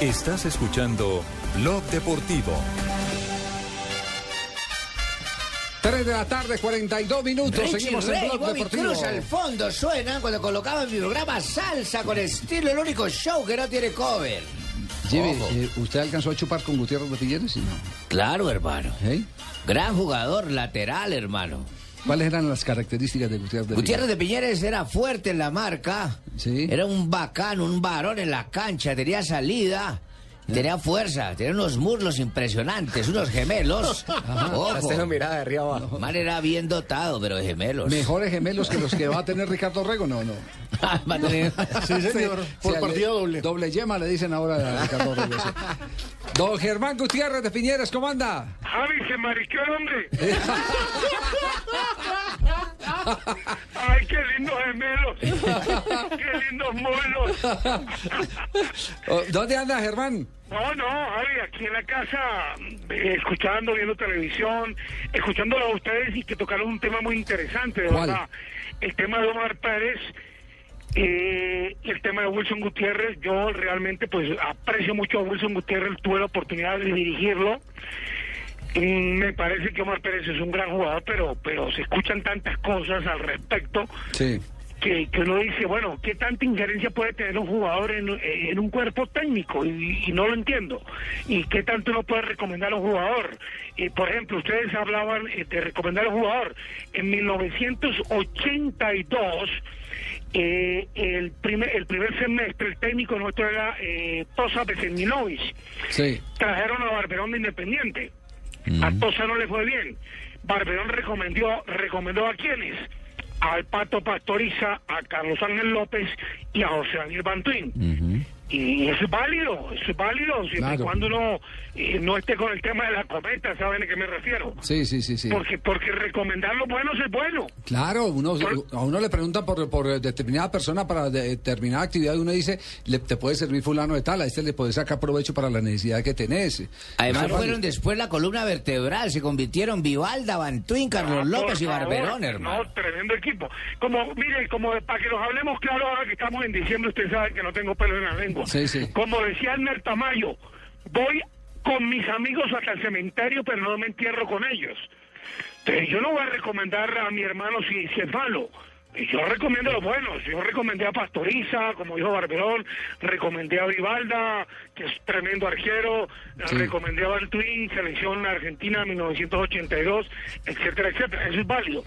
Estás escuchando Blog Deportivo. 3 de la tarde, 42 minutos. Richie Seguimos en Blog Bobby Deportivo. Cruz al fondo suenan cuando colocaban mi programa Salsa con estilo, el único show que no tiene cover. Jimmy, eh, ¿usted alcanzó a chupar con Gutiérrez de Figueres? Sí, no. Claro, hermano. Gran jugador lateral, hermano. ¿Cuáles eran las características de Gutiérrez de Gutiérrez de Piñeres era fuerte en la marca. Era un bacán, un varón en la cancha, tenía salida. Tenía fuerza, tenía unos muslos impresionantes, unos gemelos. Ojo. Usted lo miraba de arriba abajo. Man era bien dotado, pero de gemelos. Mejores gemelos que los que va a tener Ricardo Rego, no, no. Va a tener- Sí, señor, por le- partida doble. Doble yema le dicen ahora a Ricardo Rego. sí. Don Germán Gutiérrez de Piñeres, ¿cómo anda? Javi, se mariqueó el hombre. Ay, qué lindos gemelos. Qué lindos molos. Oh, ¿Dónde anda Germán? No, no, Javi, aquí en la casa, eh, escuchando, viendo televisión, escuchándolo a ustedes y que tocaron un tema muy interesante, de ¿Cuál? verdad. El tema de Omar Pérez, eh, el tema de Wilson Gutiérrez, yo realmente pues aprecio mucho a Wilson Gutiérrez, tuve la oportunidad de dirigirlo. Mm, Me parece que Omar Pérez es un gran jugador, pero pero se escuchan tantas cosas al respecto Sí. que, que uno dice, bueno, ¿qué tanta injerencia puede tener un jugador en, en un cuerpo técnico? Y, y no lo entiendo. ¿Y qué tanto uno puede recomendar a un jugador? Y, por ejemplo, ustedes hablaban eh, de recomendar a un jugador. En 1982, eh, el, primer, el primer semestre, el técnico nuestro era eh, Tosa Beseminovic. Sí. Trajeron a Barberón de Independiente. A Tosa no le fue bien. Barberón recomendó, recomendó a quienes? Al Pato Pastoriza, a Carlos Ángel López y a José Daniel Bantuín. Y eso es válido, eso es válido, siempre y Claro. cuando uno eh, no esté con el tema de la cometa, ¿saben a qué me refiero? Sí, sí, sí, sí. Porque, porque recomendar lo bueno es bueno. Claro, uno, a uno le preguntan por, por determinada persona para de- determinada actividad y uno dice, le, te puede servir fulano de tal, a este le puede sacar provecho para la necesidad que tenés. Además fueron después la columna vertebral, se convirtieron Vivalda, Bantuín, Carlos Ah, López y favor, Barberón, hermano. No, tremendo equipo. Como, mire, como para que nos hablemos claro ahora que estamos en diciembre, usted sabe que no tengo pelo en la lengua. Sí, sí. Como decía Elmer Tamayo, voy con mis amigos hasta el cementerio, pero no me entierro con ellos. Entonces, yo no voy a recomendar a mi hermano si, si es malo. Yo recomiendo los buenos. Yo recomendé a Pastoriza, como dijo Barberón, recomendé a Vivalda, que es tremendo arquero, Sí. recomendé a Baltuín, selección argentina 1982, etcétera, etcétera. Eso es válido.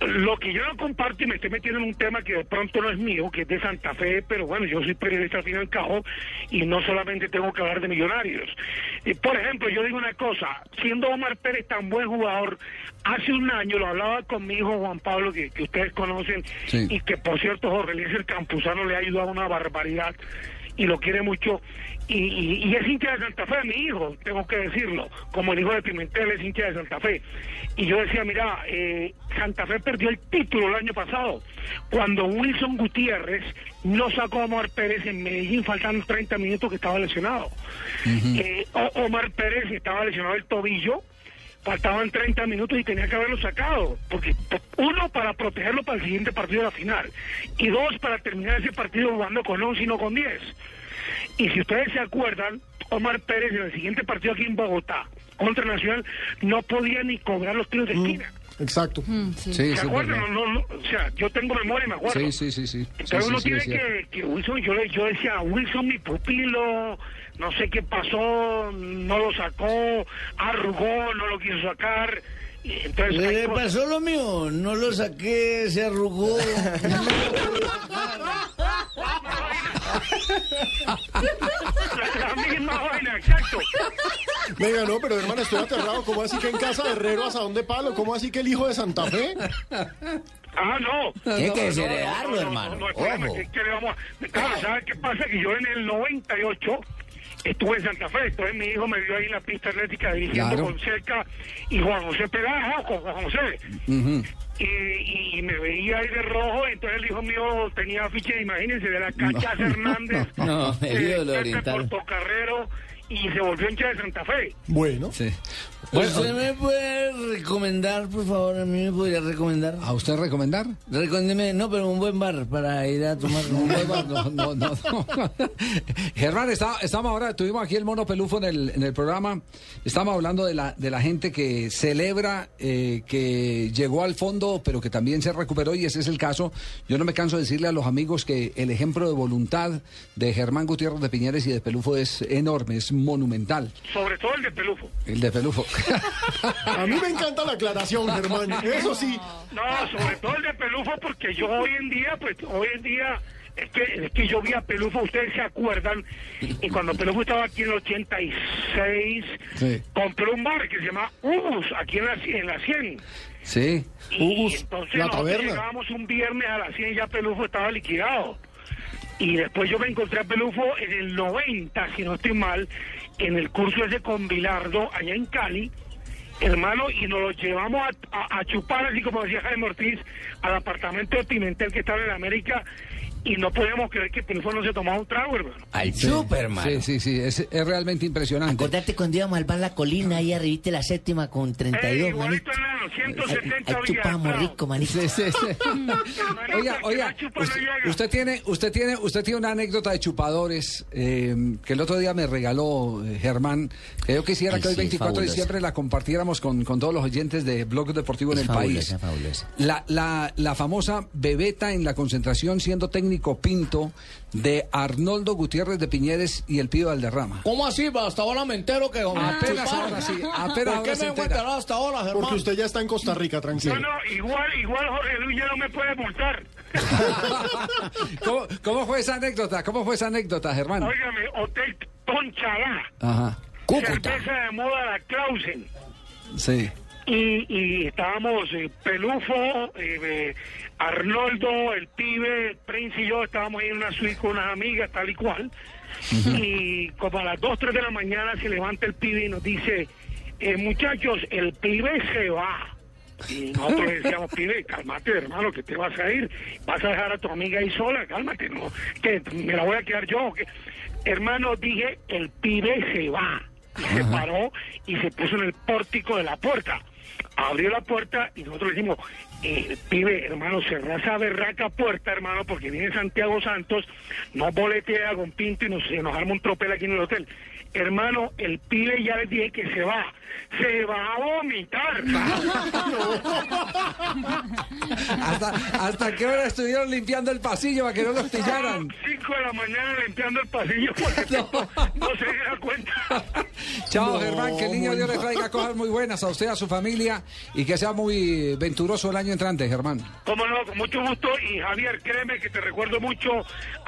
Lo que yo no comparto y me estoy metiendo en un tema que de pronto no es mío, que es de Santa Fe, pero bueno, yo soy periodista al fin y al cabo y no solamente tengo que hablar de millonarios. Y, por ejemplo, yo digo una cosa, siendo Omar Pérez tan buen jugador, hace un año lo hablaba con mi hijo Juan Pablo, que, que ustedes conocen, Sí. y que por cierto Jorge Eliezer Campuzano le ha ayudado una barbaridad y lo quiere mucho. Y, y- y es hincha de Santa Fe, mi hijo, tengo que decirlo, como el hijo de Pimentel es hincha de Santa Fe. Y yo decía, mira, eh, Santa Fe perdió el título el año pasado, cuando Wilson Gutiérrez no sacó a Omar Pérez en Medellín, faltando 30 minutos que estaba lesionado. Eh, Omar Pérez estaba lesionado el tobillo, faltaban 30 minutos y tenía que haberlo sacado, porque uno para protegerlo para el siguiente partido de la final y dos para terminar ese partido jugando con 11 y no con 10. Y si ustedes se acuerdan, Omar Pérez en el siguiente partido aquí en Bogotá contra Nacional no podía ni cobrar los tiros de esquina. Exacto. Sí, ¿Se eso es acuerdan? No, no, no, o sea, yo tengo memoria y me acuerdo. Sí, sí, sí, sí. Entonces Sí, uno sí, sí, tiene que, que Wilson, yo, le- yo decía, Wilson mi pupilo, no sé qué pasó, no lo sacó, arrugó, no lo quiso sacar. Y entonces Le cosas- pasó lo mío, no lo saqué, se arrugó. la, misma vaina, exacto. Venga, no, pero hermano, estoy aterrado. ¿Cómo así que en casa de Herrero a dónde palo? ¿Cómo así que el hijo de Santa Fe? Ah, no. Tiene que desheredarlo, no, no, hermano. No, no, espérame, Ojo. que- que le vamos a- Claro, ¿sabes qué pasa? Que yo en el 98 estuve en Santa Fe, entonces mi hijo me vio ahí en la pista atlética dirigiendo Claro. con cerca y Juan José Pegajo, con Juan José. Y, y me veía ahí de rojo, entonces el hijo mío tenía afiche, imagínense, de la Cachaza Hernández, No, de- ídolo de. Portocarrero, y se volvió hincha de Santa Fe. Bueno. Sí. ¿Usted me puede recomendar, por favor? ¿A mí me podría recomendar? ¿A usted recomendar? Recomiéndeme, no, pero un buen bar para ir a tomar. Un buen bar, no, no, no, no. Germán, está- estamos ahora, tuvimos aquí el mono pelufo en el, en el programa. Estamos hablando de la, de la gente que celebra eh, que llegó al fondo, pero que también se recuperó, y ese es el caso. Yo no me canso de decirle a los amigos que el ejemplo de voluntad de Germán Gutiérrez de Piñeres y de Pelufo es enorme, es monumental. Sobre todo el de Pelufo. El de Pelufo. A mí me encanta la aclaración, Germán. Eso sí. No, sobre todo el de Pelufo, porque yo hoy en día, pues hoy en día, es que, es que yo vi a Pelufo, ustedes se acuerdan, y cuando Pelufo estaba aquí en el 86, Sí. compró un bar que se llama Ubus, aquí en la, en la 100. Sí. Y entonces la nosotros taberna. llegábamos un viernes a las 100 y ya Pelufo estaba liquidado. Y después yo me encontré a Pelufo en el 90, si no estoy mal, en el curso ese con Bilardo, allá en Cali, hermano, y nos lo llevamos a, chupar, así como decía Jaime Ortiz, al apartamento de Pimentel que estaba en América, y no podíamos creer que Pelufo no se tomaba un trago, hermano. Al Sí, Superman. Sí, sí, sí, es, es realmente impresionante. Acordate cuando íbamos al bar La Colina, ahí arribita de la séptima con 32, Eh, manito. igualito, hermano, 170 Ahí chupamos rico, manito. Sí, sí, sí. Oiga, oiga, usted, usted tiene, usted tiene, usted tiene una anécdota de chupadores eh, que el otro día me regaló eh, Germán, que yo quisiera Ay, que hoy sí, 24 de fabulosa. diciembre la compartiéramos con, con todos los oyentes de Blog Deportivo en Es el país. fabulosa, fabulosa. La, la, la famosa bebeta en la concentración siendo técnico pinto de Arnoldo Gutiérrez de Piñeres y el Pío Valderrama. ¿Cómo así? Hasta ahora me entero que... Apenas ahora sí, apenas ¿Por qué me entera. enterado hasta ahora, Germán? Porque usted ya está en Costa Rica, tranquilo. No, no, igual, igual Jorge Luis ya no me puede multar. ¿Cómo, cómo fue esa anécdota? ¿Cómo fue esa anécdota, Germán? Óigame, Hotel Tonchalá. Ajá. Cerveza de moda la Clausen. Sí. Y, y estábamos eh, Pelufo, eh, eh, Arnoldo, el pibe, Prince y yo estábamos ahí en una suite con unas amigas, tal y cual. Y como a las 2, 3 de la mañana se levanta el pibe y nos dice, eh, muchachos, el pibe se va. Y nosotros le decíamos, pibe, cálmate, hermano, que te vas a ir. Vas a dejar a tu amiga ahí sola, cálmate, ¿no? Que me la voy a quedar yo. que Hermano, dije, el pibe se va. Y se paró y se puso en el pórtico de la puerta. Abrió la puerta y nosotros le decimos, eh, pibe, hermano, cerrá esa berraca puerta, hermano, porque viene Santiago Santos, no boletea con Pinto y nos, nos arma un tropel aquí en el hotel. Hermano, el pibe ya les dije que se va. Se va a vomitar. ¿Hasta, ¿Hasta qué hora estuvieron limpiando el pasillo para que no los pillaran? 5 de la mañana limpiando el pasillo porque no, se diera cuenta. Chao, No, Germán, que el niño Dios le traiga cosas muy buenas a usted, a su familia y que sea muy venturoso el año entrante, Germán. Cómo no, con mucho gusto. Y Javier, créeme que te recuerdo mucho.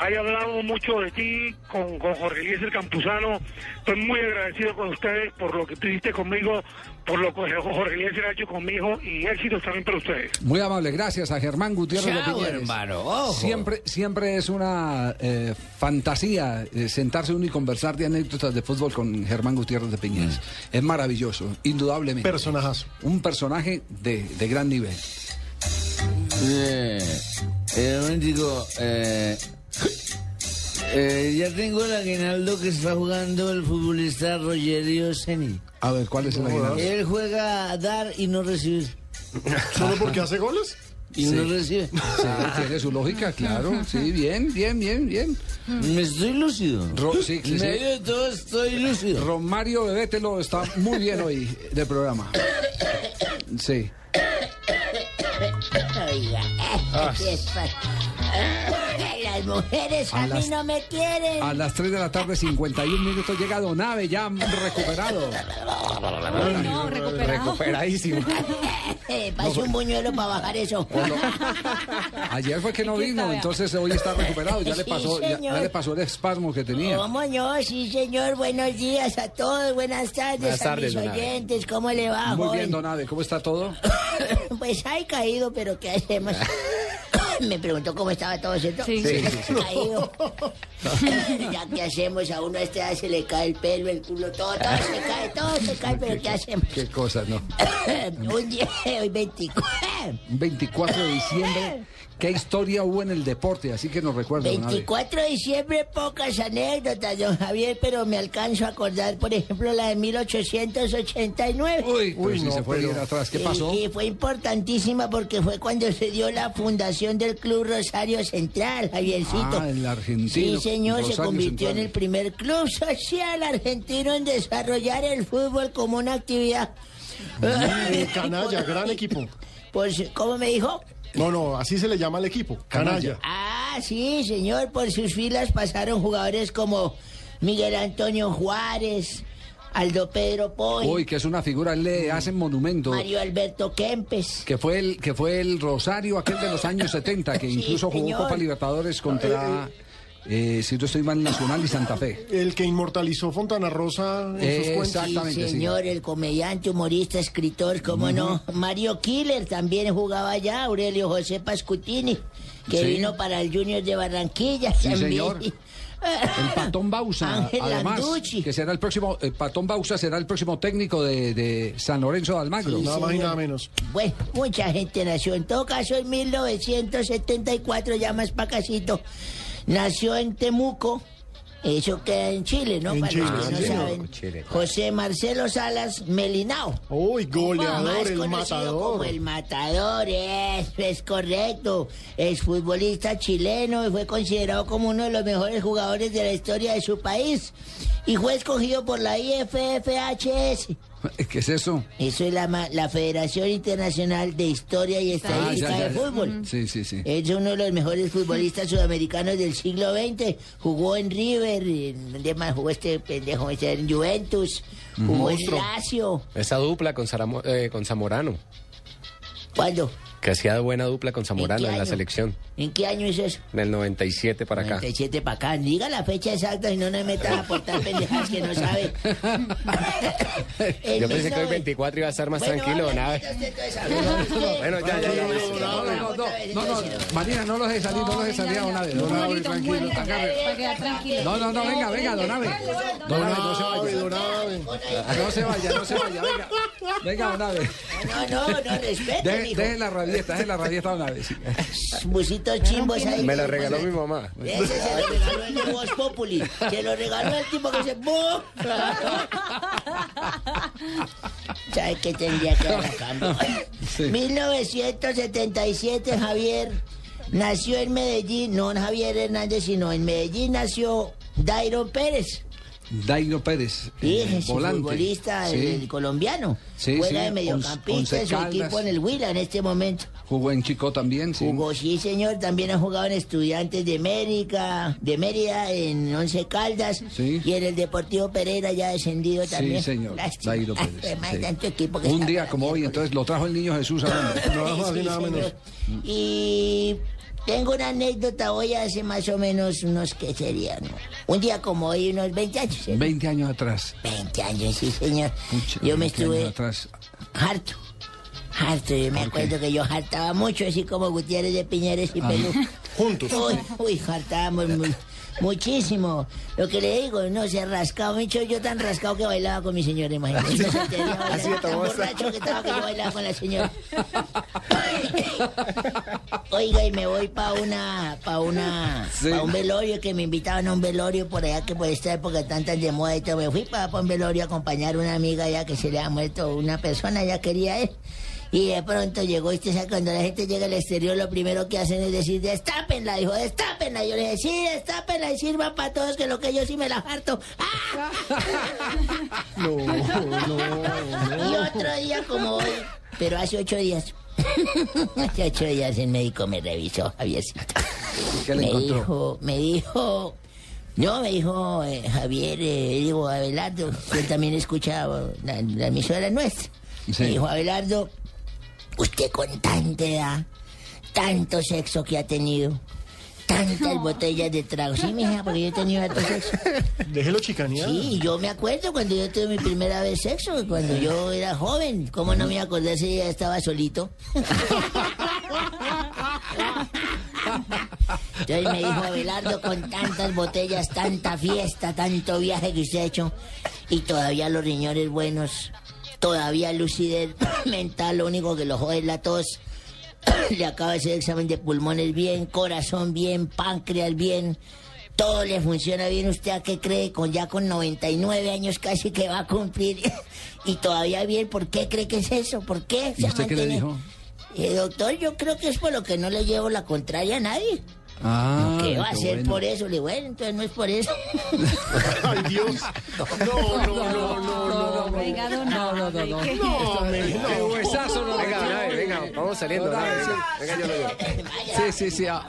He hablado mucho de ti con, con Jorge Eliezer Campuzano. Estoy muy agradecido con ustedes por lo que tú hiciste conmigo, por lo que Jorge Eliezer ha hecho conmigo y éxitos también para ustedes. Muy amable, gracias a Germán Gutiérrez de Chao, hermano, ojo. Siempre, siempre es una eh, fantasía eh, sentarse uno y conversar de anécdotas de fútbol con Germán Gutiérrez de Piñeres. Es maravilloso, indudablemente. Personajazo. Un personaje de, de gran nivel. Eh, eh, un momentico, eh, ya tengo el aguinaldo que está jugando el futbolista Rogerio Ceni. A ver, ¿cuál es el aguinaldo? Él juega a dar y no recibir. ¿Solo porque hace goles? Y no recibe. Sí, tiene su lógica, claro. Sí, bien, bien, bien, bien. Me estoy lúcido. Ro- sí, sí, En sí. medio de todo estoy lúcido. Romario Bebételo está muy bien hoy del programa. Sí. Oiga, Ah. Las mujeres a, A mí las- no me quieren. A las 3 de la tarde, 51 minutos, llega Donave, ya recuperado. No, recuperado. Recuperadísimo. Eh, pase un buñuelo para bajar eso. Ayer fue que no vino, entonces hoy está recuperado. Ya le Sí, pasó, ya, ya le pasó el espasmo que tenía. ¿Cómo no? Sí, señor. Buenos días a todos. Buenas tardes Buenas a tardes, mis don Abe. oyentes. ¿Cómo le va, Muy joven? bien, Donave, ¿cómo está todo? Pues hay caído, pero ¿qué hacemos? Me preguntó cómo estaba todo, ¿cierto? Sí. Sí, sí, sí. Ya qué hacemos, a uno a este edad se le cae el pelo, el culo, todo, todo se cae, todo se cae, pero ¿qué hacemos? Qué cosas, ¿no? Un día, hoy 24. Un 24 de diciembre, ¿qué historia hubo en el deporte? Así que nos recuerda, Donave. 24 de diciembre, pocas anécdotas, don Javier, pero me alcanzo a acordar, por ejemplo, la de 1889. Uy, pues sí se fue bien atrás. ¿Qué pasó? Y, y fue importantísima porque fue cuando se dio la fundación del Club Rosario Central, Javiercito. Ah, el argentino. Sí, señor, se convirtió Central. en el primer club social argentino en desarrollar el fútbol como una actividad. Eh, canalla, gran equipo. Pues, ¿cómo me dijo? No, no, así se le llama al equipo. Canalla. Ah, sí, señor. Por sus filas pasaron jugadores como Miguel Antonio Juárez, Aldo Pedro Poy, Uy, que es una figura, le hacen monumento. Mario Alberto Kempes. Que fue el que fue el Rosario aquel de los años 70, que Sí, incluso jugó señor. Copa Libertadores contra, eh, si no estoy mal, Nacional y Santa Fe. El que inmortalizó Fontana Rosa en sus cuentos. Sí, señor, el comediante, humorista, escritor, cómo no. Mario Killer también jugaba allá, Aurelio José Pascutini, que Sí. vino para el Junior de Barranquilla Sí, también. señor. El Patón Bausa, además, Landucci. que será el próximo, el Patón Bausa será el próximo técnico de, de San Lorenzo de Almagro. Sí, señor. Bueno, mucha gente nació. En todo caso, en 1974, ya más pa' casito, nació en Temuco. Eso queda en Chile, ¿no? En Para Chile, los que no saben. Chile. José Marcelo Salas Melinao. Uy, goleador, Más el matador. como el matador, es, es correcto. Es futbolista chileno y fue considerado como uno de los mejores jugadores de la historia de su país. Y fue escogido por la IFFHS. ¿Qué es eso? Eso es la, ma- la Federación Internacional de Historia y Estadística Ah, ya, ya, de ya. Fútbol. Sí, sí, sí. Es uno de los mejores futbolistas sudamericanos del siglo XX. Jugó en River, en- ¿dónde más jugó este pendejo? Este, En Juventus, jugó en. Lazio. Esa dupla con, Saramo- eh, con Zamorano. ¿Cuándo? Que hacía buena dupla con Zamorano en la selección. ¿En qué año hizo eso? Del 97 para acá. 97 para acá. Diga la fecha exacta y no nos metas a aportar pendejas que no sabe. Yo pensé que hoy 19 24 iba a estar más Bueno, tranquilo, nave. Bueno, ya, ya, ya no, no, Marina, no los dejes salido no los he salido a una vez. Don tranquilo. No, no, no, venga, venga, Don Abe. Don no se vaya. No se vaya, venga. Venga, Don No, no, no, respete, hijo. Dejen la rabieta, dejen la rabieta, Don Abe. Busitos chimbos ahí. Me la regaló mi mamá. Ese se lo regaló el de Voz Populi. Se lo regaló el tipo que se... ¿Sabes qué tendría que haber 1977 Javier, nació en Medellín, no en Javier Hernández, sino en Medellín nació Dairo Pérez. Dairo Pérez, Sí, eh, es un volante. futbolista Sí. el colombiano. Sí, Juega sí, de mediocampista en su Caldas. equipo en el Huila en este momento. Jugó en Chico también, sí. Jugó, sí, señor. También ha jugado en Estudiantes de Mérida, de Mérida, en Once Caldas. Sí. Y en el Deportivo Pereira ya descendido también. Sí, señor. Lástima. Dairo Pérez. Además, sí. tanto equipo que Un día como hoy, entonces lo trajo el niño Jesús hablando. Sí, señor. Y tengo una anécdota hoy hace más o menos unos que serían. Un día como hoy, unos 20 años. ¿sí? 20 años atrás. 20 años, sí, señor. Pucha, Yo me 20 años estuve atrás. harto. Harto, yo me acuerdo que yo hartaba mucho, así como Gutiérrez de Piñeres y Ah. Pelú. Juntos. Uy, uy, hartábamos mu- muchísimo. Lo que le digo, no, se rascaba mucho, yo tan rascado que bailaba con mi señora, imagínate. Así tan borracho que estaba que yo bailaba con la señora. Oiga, y me voy para una, para una, Sí. pa' un velorio, que me invitaban a un velorio por allá, que por esta época están tan de moda y todo. Me fui para, un velorio a acompañar a una amiga ya que se le ha muerto una persona, ya quería él. Y de pronto llegó, y usted sabe, cuando la gente llega al exterior, lo primero que hacen es decir, destápenla, dijo, destápenla. Yo le dije, sí, destápenla y sirva para todos, que lo que yo sí me la harto. ¡Ah! No, no, Y otro día como hoy, pero hace ocho días. hace ocho días el médico me revisó, Javiercito. ¿Qué le me encontró? dijo, me dijo, no, me dijo eh, Javier, eh, digo Abelardo, que él también escuchaba la, la emisora nuestra. Me dijo Abelardo, usted con tanta edad, tanto sexo que ha tenido, tantas botellas de trago. Sí, mija, porque yo he tenido harto sexo. Déjelo chicanear. Sí, yo me acuerdo cuando yo tuve mi primera vez sexo, cuando yo era joven. ¿Cómo no me iba a acordar si ya estaba solito? Entonces me dijo Abelardo, con tantas botellas, tanta fiesta, tanto viaje que usted ha hecho, y todavía los riñones buenos, todavía lucidez mental, lo único que lo jode es la tos. Le acaba de hacer examen de pulmones bien, corazón bien, páncreas bien. Todo le funciona bien. ¿Usted a qué cree? Con ya con 99 años casi que va a cumplir. Y todavía bien. ¿Por qué cree que es eso? ¿Por qué? ¿Y se usted qué le dijo? Eh, doctor, yo creo que es por lo que no le llevo la contraria a nadie. Ah, ¿Qué va a ser bueno. por eso? Le digo, bueno, entonces no es por eso. Ay, Dios. No, no, no, no, no. Venga, don No, no, no, no. No, me- no. Qué huesazo, no. Venga, Nave, venga, vamos saliendo. No. Venga, yo lo digo. Sí, sí, sí. ah.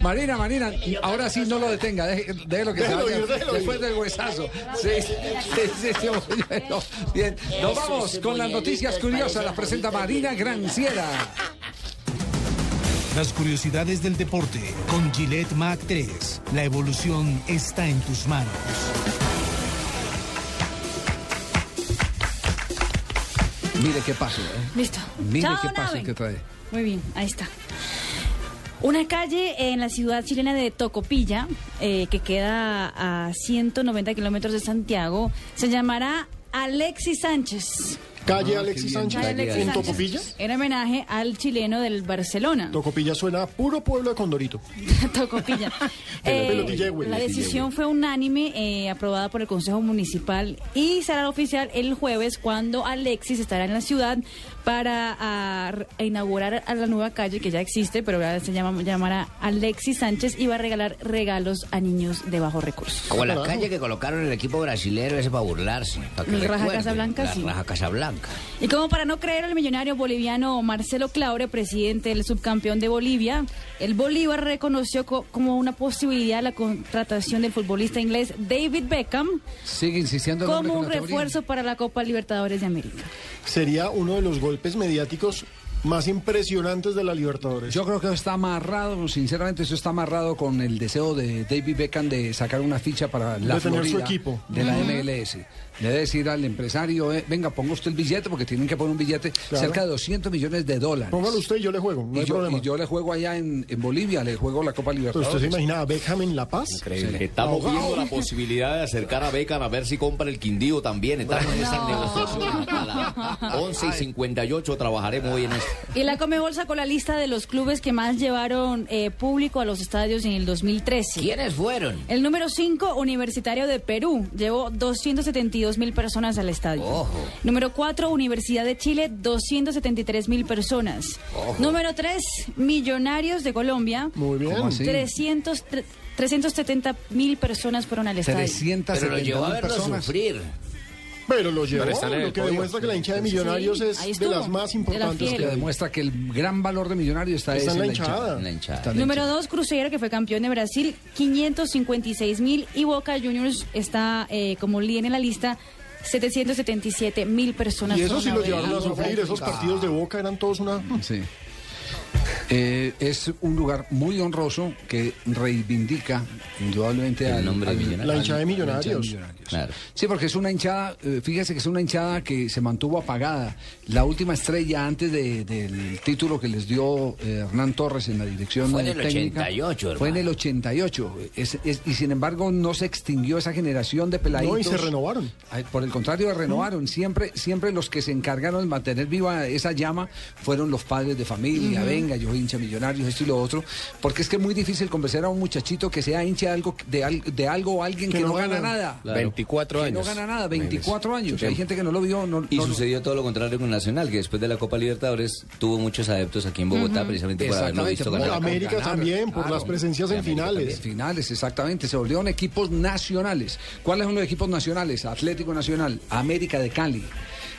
Marina, Marina, ahora sí no lo detenga, deje, déjelo que se vaya después del huesazo. Sí, sí, sí. Bien, nos vamos con las noticias curiosas, las presenta. Marina Granciera. Las curiosidades del deporte con Gillette Mac 3. La evolución está en tus manos. Mire qué paso, ¿eh? Listo. Mire Chao, qué paso nave. que trae. Muy bien, ahí está. Una calle en la ciudad chilena de Tocopilla, eh, que queda a 190 kilómetros de Santiago, se llamará Alexis Sánchez. Calle Ah, Alexis. Sánchez, Calle Alexis en Sánchez. Tocopilla. En homenaje al chileno del Barcelona. Tocopilla suena a puro pueblo de Condorito. Tocopilla. Eh, Pelotilla, güey. la decisión fue unánime, eh, aprobada por el Consejo Municipal y será oficial el jueves cuando Alexis estará en la ciudad para re- inaugurar a la nueva calle que ya existe, pero ahora se llama, llamará Alexis Sánchez y va a regalar regalos a niños de bajos recursos. Como la calle que colocaron el equipo brasilero ese para burlarse. Para que El Raja Casablanca, la sí. Raja Casablanca. Y como para no creer al millonario boliviano Marcelo Claure, presidente del subcampeón de Bolivia, el Bolívar reconoció co- como una posibilidad la contratación del futbolista inglés David Beckham Sigue insistiendo como un refuerzo para la Copa Libertadores de América. Sería uno de los golpes mediáticos más impresionantes de la Libertadores. Yo creo que está amarrado, sinceramente, eso está amarrado con el deseo de David Beckham de sacar una ficha para la De tener su Florida equipo. de la. MLS. Debe decir al empresario, eh, venga, ponga usted el billete, porque tienen que poner un billete Claro. cerca de 200 millones de dólares. Póngalo usted y yo le juego, no y, hay yo, problema. y yo le juego allá en, en Bolivia, le juego la Copa Libertadores. usted se imagina a Beckham en La Paz. Increíble. Estamos viendo la posibilidad de acercar a Beckham a ver si compra el Quindío también. Estamos en esas negociaciones. Hasta las 11 y 58 trabajaremos hoy en esto. Y la Comebol sacó la lista de los clubes que más llevaron eh, público a los estadios en el 2013. ¿Quiénes fueron? El número 5, Universitario de Perú, llevó 272 mil personas al estadio. Ojo. Número 4, Universidad de Chile, 273 mil personas. Ojo. Número 3, Millonarios de Colombia, Muy bien. ¿Cómo así? 300, tre- 370 mil personas fueron al estadio. 370 Pero lo llevó a mil verlo personas. sufrir. Pero lo llevó, Pero está en el lo que podio. demuestra que la hincha de Millonarios Sí, es de las más importantes que demuestra que el gran valor de Millonario está, Está es en la hinchada. hinchada. En la hinchada. Está en la Número hinchada. 2, Cruzeiro, que fue campeón de Brasil, 556 mil. Y Boca Juniors está eh, como líder en la lista, 777 mil personas. Y eso sí lo llevaron a sufrir. Esos partidos de Boca eran todos una... Sí. Eh, es un lugar muy honroso que reivindica indudablemente al, nombre. La hinchada de Millonarios. Claro. Sí, porque es una hinchada, eh, fíjese que es una hinchada que se mantuvo apagada. La última estrella antes de- del título que les dio eh, Hernán Torres en la dirección Fue en el técnica, 88, Fue en hermano. el 88. Es- es- y sin embargo no se extinguió esa generación de peladitos. No, y se renovaron. Por el contrario, renovaron. Siempre, siempre los que se encargaron de mantener viva esa llama fueron los padres de familia. Venga, yo hincha millonarios, esto y lo otro. Porque es que es muy difícil convencer a un muchachito que sea hincha de algo, de, al- de algo o alguien que, Que no, no gana gana. nada. Claro. 24 Que años. no gana nada, 24 años. Hay gente que no lo vio. No, Y no- sucedió todo lo contrario con Nacional, que después de la Copa Libertadores tuvo muchos adeptos aquí en Bogotá, precisamente por haberlo visto por ganar. ganar. América también, por las presencias en finales. Finales, exactamente. Se volvieron equipos nacionales. ¿Cuáles son los equipos nacionales? Atlético Nacional, América de Cali,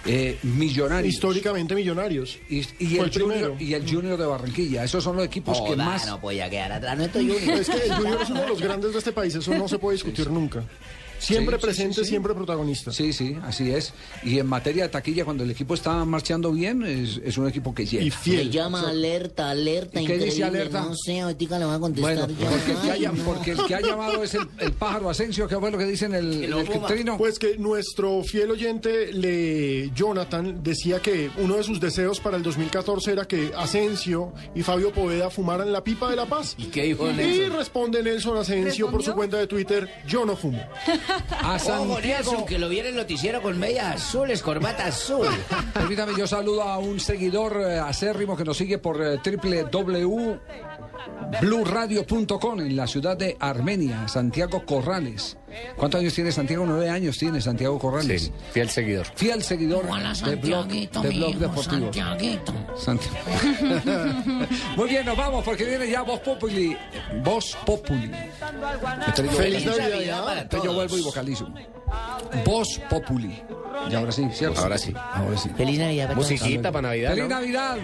eh, Millonarios. Históricamente Millonarios. Y, y el el junior, y el Junior de Barranquilla. Esos son los equipos que Joda, más. no podía quedar atrás. No estoy Junior. Es que el Junior es uno de los grandes de este país, eso no se puede discutir nunca. Siempre Sí, presente, sí, sí. siempre protagonista. Sí, sí, así es. Y en materia de taquilla, cuando el equipo está marchando bien, es, es un equipo que llena. Se llama alerta, alerta, ¿Y qué dice increíble. alerta? No sé, ahorita le voy a contestar Bueno, ya. porque el, que Ay, haya- no. porque el que ha llamado es el, el pájaro Asensio, que fue lo que dice en el, trino. Pues que nuestro fiel oyente, le, Jonathan, decía que uno de sus deseos para el 2014 era que Asensio y Fabio Poveda fumaran la pipa de la paz. ¿Y qué dijo Y Nelson? responde Nelson Asensio por su cuenta de Twitter, yo no fumo. A Santiago. Que lo viera el noticiero con medias azules, corbata azul. Permítame, yo saludo a un seguidor eh, acérrimo que nos sigue por eh, www.bluradio.com en la ciudad de Armenia, Santiago Corrales. ¿Cuántos años tiene Santiago? Nueve años tiene Santiago Corrales. Sí, fiel seguidor. Fiel seguidor de Blog, de Blog Deportivo. Santiaguito. Santi- Muy bien, nos vamos porque viene ya Voz Populi. Voz Populi. Yo- Feliz Navidad, Navidad para Entonces yo vuelvo y vocalizo. Voz Populi. Y ahora sí, ¿cierto? Ahora sí. Ahora sí. Feliz Navidad para todos. Musiquita para Navidad. ¡Feliz. Navidad!